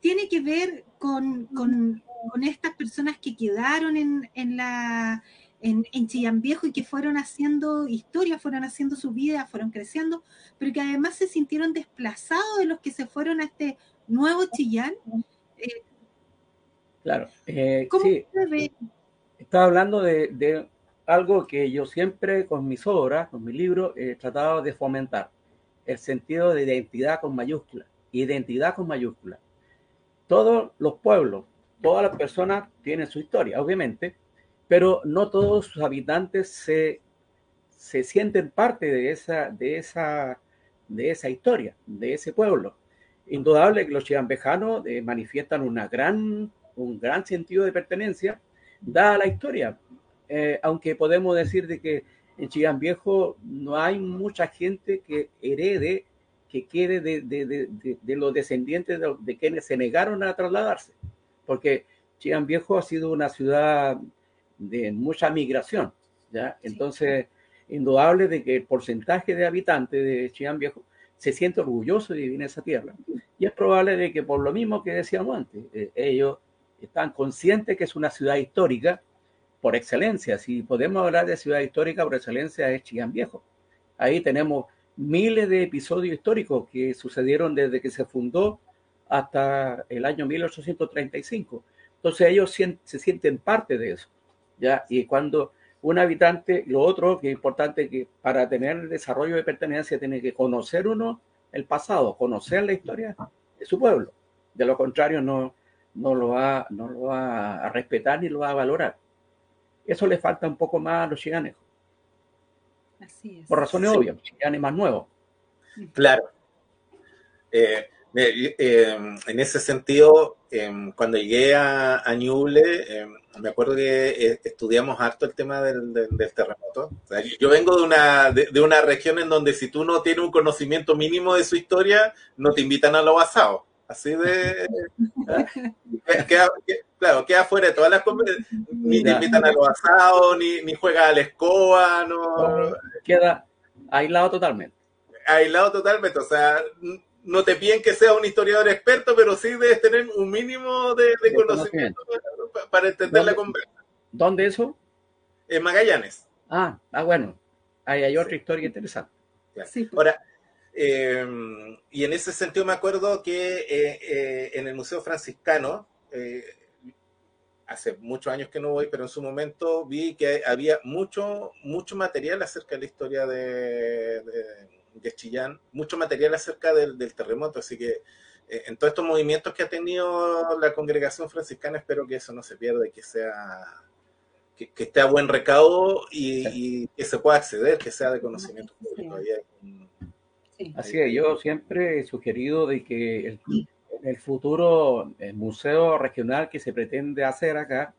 tiene que ver con, con, estas personas que quedaron en, en la en, en, Chillán Viejo y que fueron haciendo historia, fueron haciendo su vida, fueron creciendo, pero que además se sintieron desplazados de los que se fueron a este nuevo Chillán. Eh, claro. Eh, ¿Cómo sí. ve? Estaba hablando de, de, algo que yo siempre con mis obras, con mis libros, he tratado de fomentar, el sentido de identidad con mayúscula, identidad con mayúscula. Todos los pueblos, todas las personas tienen su historia, obviamente, pero no todos sus habitantes se, se sienten parte de esa, de, esa, de esa historia, de ese pueblo. Indudable que los chiambejanos eh, manifiestan una gran, un gran sentido de pertenencia, dada la historia. Eh, aunque podemos decir de que en Chillán Viejo no hay mucha gente que herede, que quede de, de, de, de los descendientes de, quienes se negaron a trasladarse, porque Chillán Viejo ha sido una ciudad de mucha migración, ¿ya? Entonces, indudable de que el porcentaje de habitantes de Chillán Viejo se siente orgulloso de vivir en esa tierra. Y es probable de que por lo mismo que decíamos antes, eh, ellos están conscientes que es una ciudad histórica por excelencia. Si podemos hablar de ciudad histórica por excelencia es Chillán Viejo. Ahí tenemos miles de episodios históricos que sucedieron desde que se fundó hasta el año 1835. Entonces ellos se sienten parte de eso. ¿Ya? Y cuando un habitante, lo otro que es importante que para tener el desarrollo de pertenencia tiene que conocer uno el pasado, conocer la historia de su pueblo. De lo contrario, no, no, lo, va, no lo va a respetar ni lo va a valorar. Eso le falta un poco más a los chiganejos. Así es. Por razones obvias, Chillán más nuevo. Claro. Eh, eh, en ese sentido, em, cuando llegué a, a Ñuble, em, me acuerdo que eh, estudiamos harto el tema del, terremoto. yo vengo de una, de, una región en donde si tú no tienes un conocimiento mínimo de su historia, no te invitan a lo basado. Así de... queda, claro, queda fuera de todas las Ni te invitan a lo basado, ni, ni juega a la escoba, no... Queda aislado totalmente. Aislado totalmente, o sea, no te piden que seas un historiador experto, pero sí debes tener un mínimo de, conocimiento para, entender la conversación. ¿Dónde eso? En Magallanes. Ah, ah bueno. Ahí hay otra historia interesante. Ahora, em, y en ese sentido me acuerdo que eh, eh, en el Museo Franciscano, eh, hace muchos años que no voy, pero en su momento vi que había mucho, mucho material acerca de la historia de de Chillán, mucho material acerca del, terremoto, así que en todos estos movimientos que ha tenido la congregación franciscana, espero que eso no se pierda y que sea que, esté a buen recaudo y, que se pueda acceder, que sea de conocimiento público. Así es, yo siempre he sugerido de que el, el futuro museo regional que se pretende hacer acá,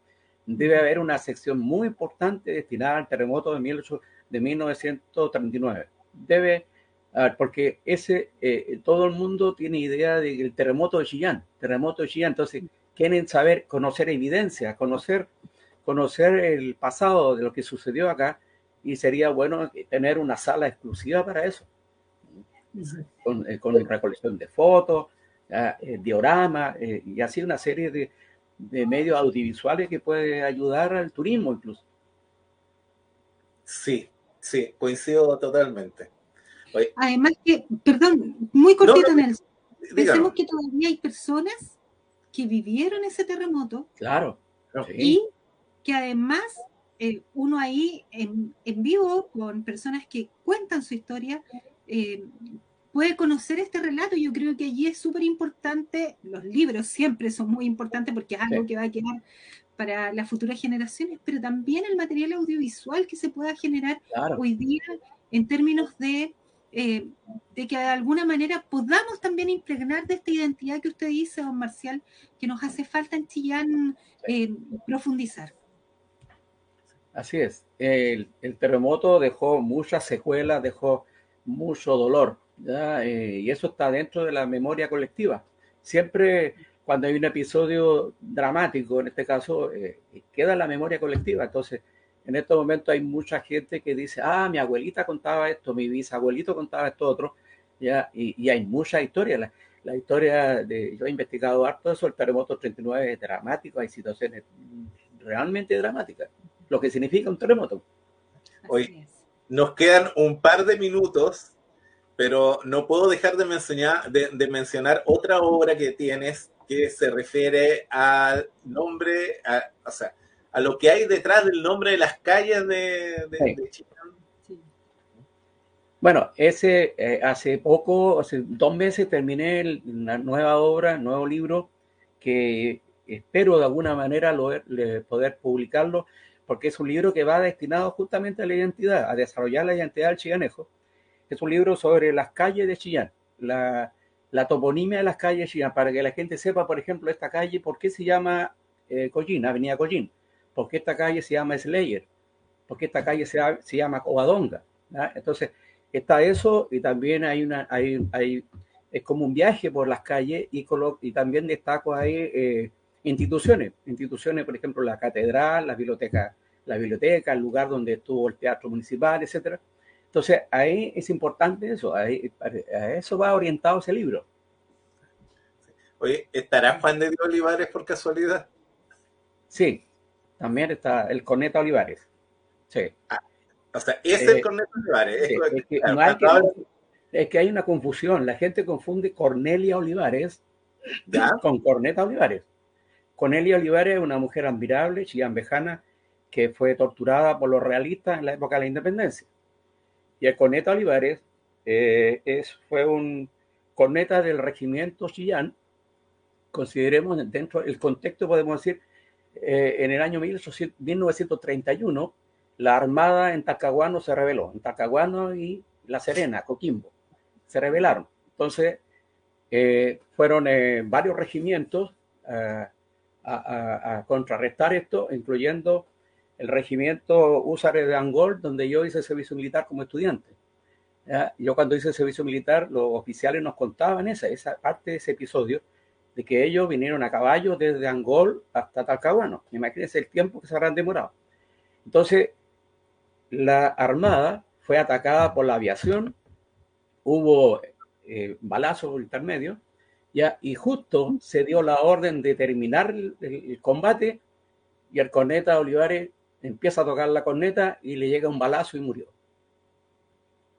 debe haber una sección muy importante destinada al terremoto de, 18, de 1939. Debe porque ese, eh, todo el mundo tiene idea del terremoto de Chillán, terremoto de Chillán, entonces quieren saber, conocer evidencia, conocer, conocer el pasado de lo que sucedió acá y sería bueno tener una sala exclusiva para eso, con, eh, con recolección de fotos, eh, diorama y así una serie de, de medios audiovisuales que puede ayudar al turismo incluso. Sí, sí, coincido totalmente. Además que, perdón, muy cortito, en el Pensemos que todavía hay personas que vivieron ese terremoto. Claro. Y que además eh, uno ahí en, vivo con personas que cuentan su historia eh, puede conocer este relato. Yo creo que allí es súper importante. Los libros siempre son muy importantes porque es algo que va a quedar para las futuras generaciones, pero también el material audiovisual que se pueda generar hoy día en términos de eh, de que de alguna manera podamos también impregnar de esta identidad que usted dice, don Marcial, que nos hace falta en Chillán eh, profundizar. Así es. El, terremoto dejó muchas secuelas, dejó mucho dolor, eh, y eso está dentro de la memoria colectiva. Siempre cuando hay un episodio dramático, en este caso, queda en la memoria colectiva. Entonces, en estos momentos hay mucha gente que dice, ah, mi abuelita contaba esto, mi bisabuelito contaba esto otro, ¿ya? Y, hay muchas historias. La, historia de, yo he investigado harto eso, el terremoto 39 es dramático, hay situaciones realmente dramáticas, lo que significa un terremoto. Hoy nos quedan un par de minutos, pero no puedo dejar de mencionar, de mencionar otra obra que tienes que se refiere al nombre, a, o sea, a lo que hay detrás del nombre de las calles de, de, Bueno, ese eh, hace poco, hace dos meses terminé una nueva obra, nuevo libro que espero de alguna manera poder publicarlo, porque es un libro que va destinado justamente a la identidad, a desarrollar la identidad del chillanejo. Es un libro sobre las calles de Chillán, la, la toponimia de las calles de Chillán, para que la gente sepa, por ejemplo, esta calle, por qué se llama eh, Collín, Avenida Collín ¿Por qué esta calle se llama Slayer? ¿Por qué esta calle se, se llama Covadonga? Entonces, está eso y también hay una, hay, hay, es como un viaje por las calles y, y también destaco ahí eh, instituciones, instituciones, por ejemplo, la catedral, la biblioteca, la biblioteca, el lugar donde estuvo el teatro municipal, etcétera. Entonces, ahí es importante eso, ahí, a eso va orientado ese libro. Oye, ¿estará Juan de Dios Olivares por casualidad? Sí, también está el Corneta Olivares. Sí. Ah, o sea, es el eh, Corneta Olivares. es, que, hay una confusión. La gente confunde Cornelia Olivares con Corneta Olivares. Cornelia Olivares es una mujer admirable, chillambejana, que fue torturada por los realistas en la época de la independencia. Y el Corneta Olivares eh, es, fue un corneta del regimiento Chillán. Consideremos dentro del contexto, podemos decir, eh, en el año 1931, la Armada en Talcahuano se rebeló, en Talcahuano y La Serena, Coquimbo, se rebelaron. Entonces, eh, fueron eh, varios regimientos a, contrarrestar esto, incluyendo el regimiento Húsares de Angol, donde yo hice servicio militar como estudiante. Yo cuando hice servicio militar, los oficiales nos contaban esa, esa parte de ese episodio, de que ellos vinieron a caballo desde Angol hasta Talcahuano. Imagínense el tiempo que se habrán demorado. Entonces, la Armada fue atacada por la aviación, hubo eh, balazos intermedios, ya, y justo se dio la orden de terminar el, combate y el corneta Olivares empieza a tocar la corneta y le llega un balazo y murió.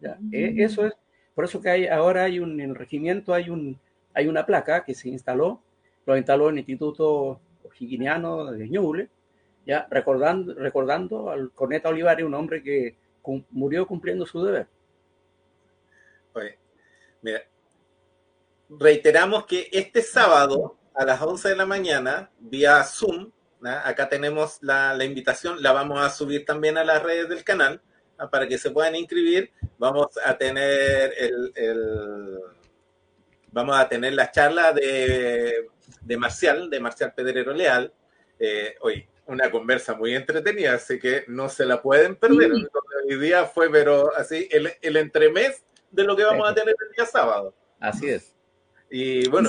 ¿Ya? E, mm. eso es, por eso que hay, ahora hay un, en el regimiento hay un, hay una placa que se instaló, lo instaló el Instituto Higieniano de Ñuble, ya recordando, recordando al Corneta Olivares, un hombre que murió cumpliendo su deber. mira, reiteramos que este sábado a las 11 de la mañana, vía Zoom, acá tenemos la, invitación, la vamos a subir también a las redes del canal para que se puedan inscribir. Vamos a tener el vamos a tener la charla de, Marcial, de Marcial Pedrero Leal. Eh, hoy, una conversa muy entretenida, así que no se la pueden perder. Hoy día fue, pero así, el, el entremés de lo que vamos a tener el día sábado. Así es. Y bueno,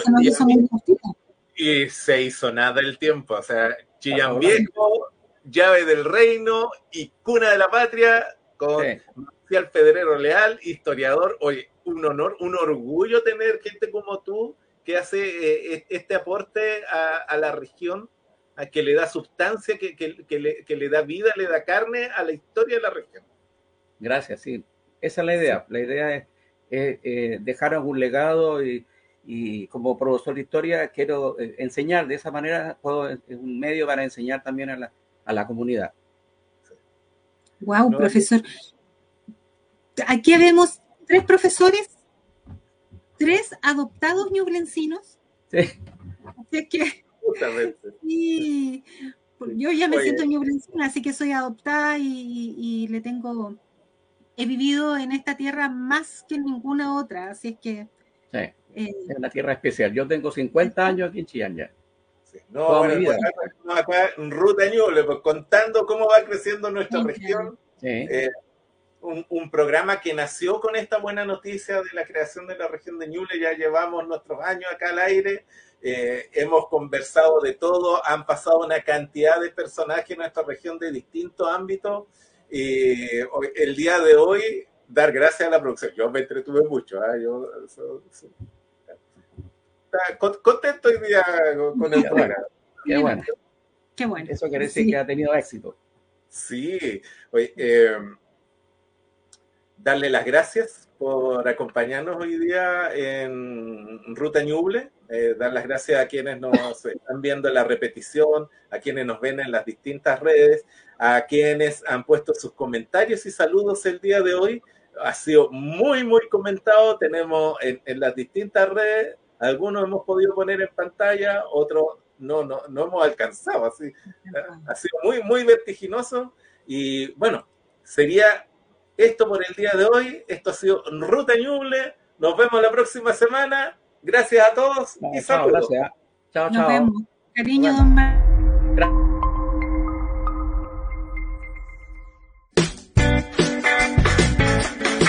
y, se hizo nada el tiempo. O sea, Chillán Viejo, llave del reino y cuna de la patria con Marcial Federero Leal, historiador. Oye, un honor, un orgullo tener gente como tú que hace eh, este aporte a, la región, a que le da sustancia, que, le, da vida, le da carne a la historia de la región. Gracias, sí. Esa es la idea. La idea es eh, dejar algún legado y, como profesor de historia quiero eh, enseñar. De esa manera puedo, es un medio para enseñar también a la, a la comunidad. Wow, profesor. Aquí vemos tres profesores tres adoptados ñublencinos. Sí. Así que. Sí, yo ya me siento ñublencina, así que soy adoptada y, le tengo. He vivido en esta tierra más que en ninguna otra, así es que. Sí. Eh, es una tierra especial. Yo tengo 50 años aquí en Chillán ya. No, bueno, vida. acá en Ruta Ñuble, pues contando cómo va creciendo nuestra región. Sí. Eh, un, programa que nació con esta buena noticia de la creación de la región de Ñuble. Ya llevamos nuestros años acá al aire. Eh, hemos conversado de todo, han pasado una cantidad de personajes en nuestra región de distintos ámbitos. Y el día de hoy, dar gracias a la producción. Yo me entretuve mucho. ¿eh? Yo, contento hoy día con el programa. Qué bueno. Qué bueno. Eso quiere decir que ha tenido éxito. Sí. Oye, eh, darle las gracias por acompañarnos hoy día en Ruta Ñuble, eh, dar las gracias a quienes nos están viendo en la repetición, a quienes nos ven en las distintas redes, a quienes han puesto sus comentarios y saludos el día de hoy. Ha sido muy, muy comentado. Tenemos en, las distintas redes, algunos hemos podido poner en pantalla, otros no, no, no hemos alcanzado. Así, ha sido muy, muy vertiginoso. Y bueno, sería esto por el día de hoy. Esto ha sido Ruta Ñuble. Nos vemos la próxima semana. Gracias a todos y saludos. Chao, chao. Nos vemos. Cariño, don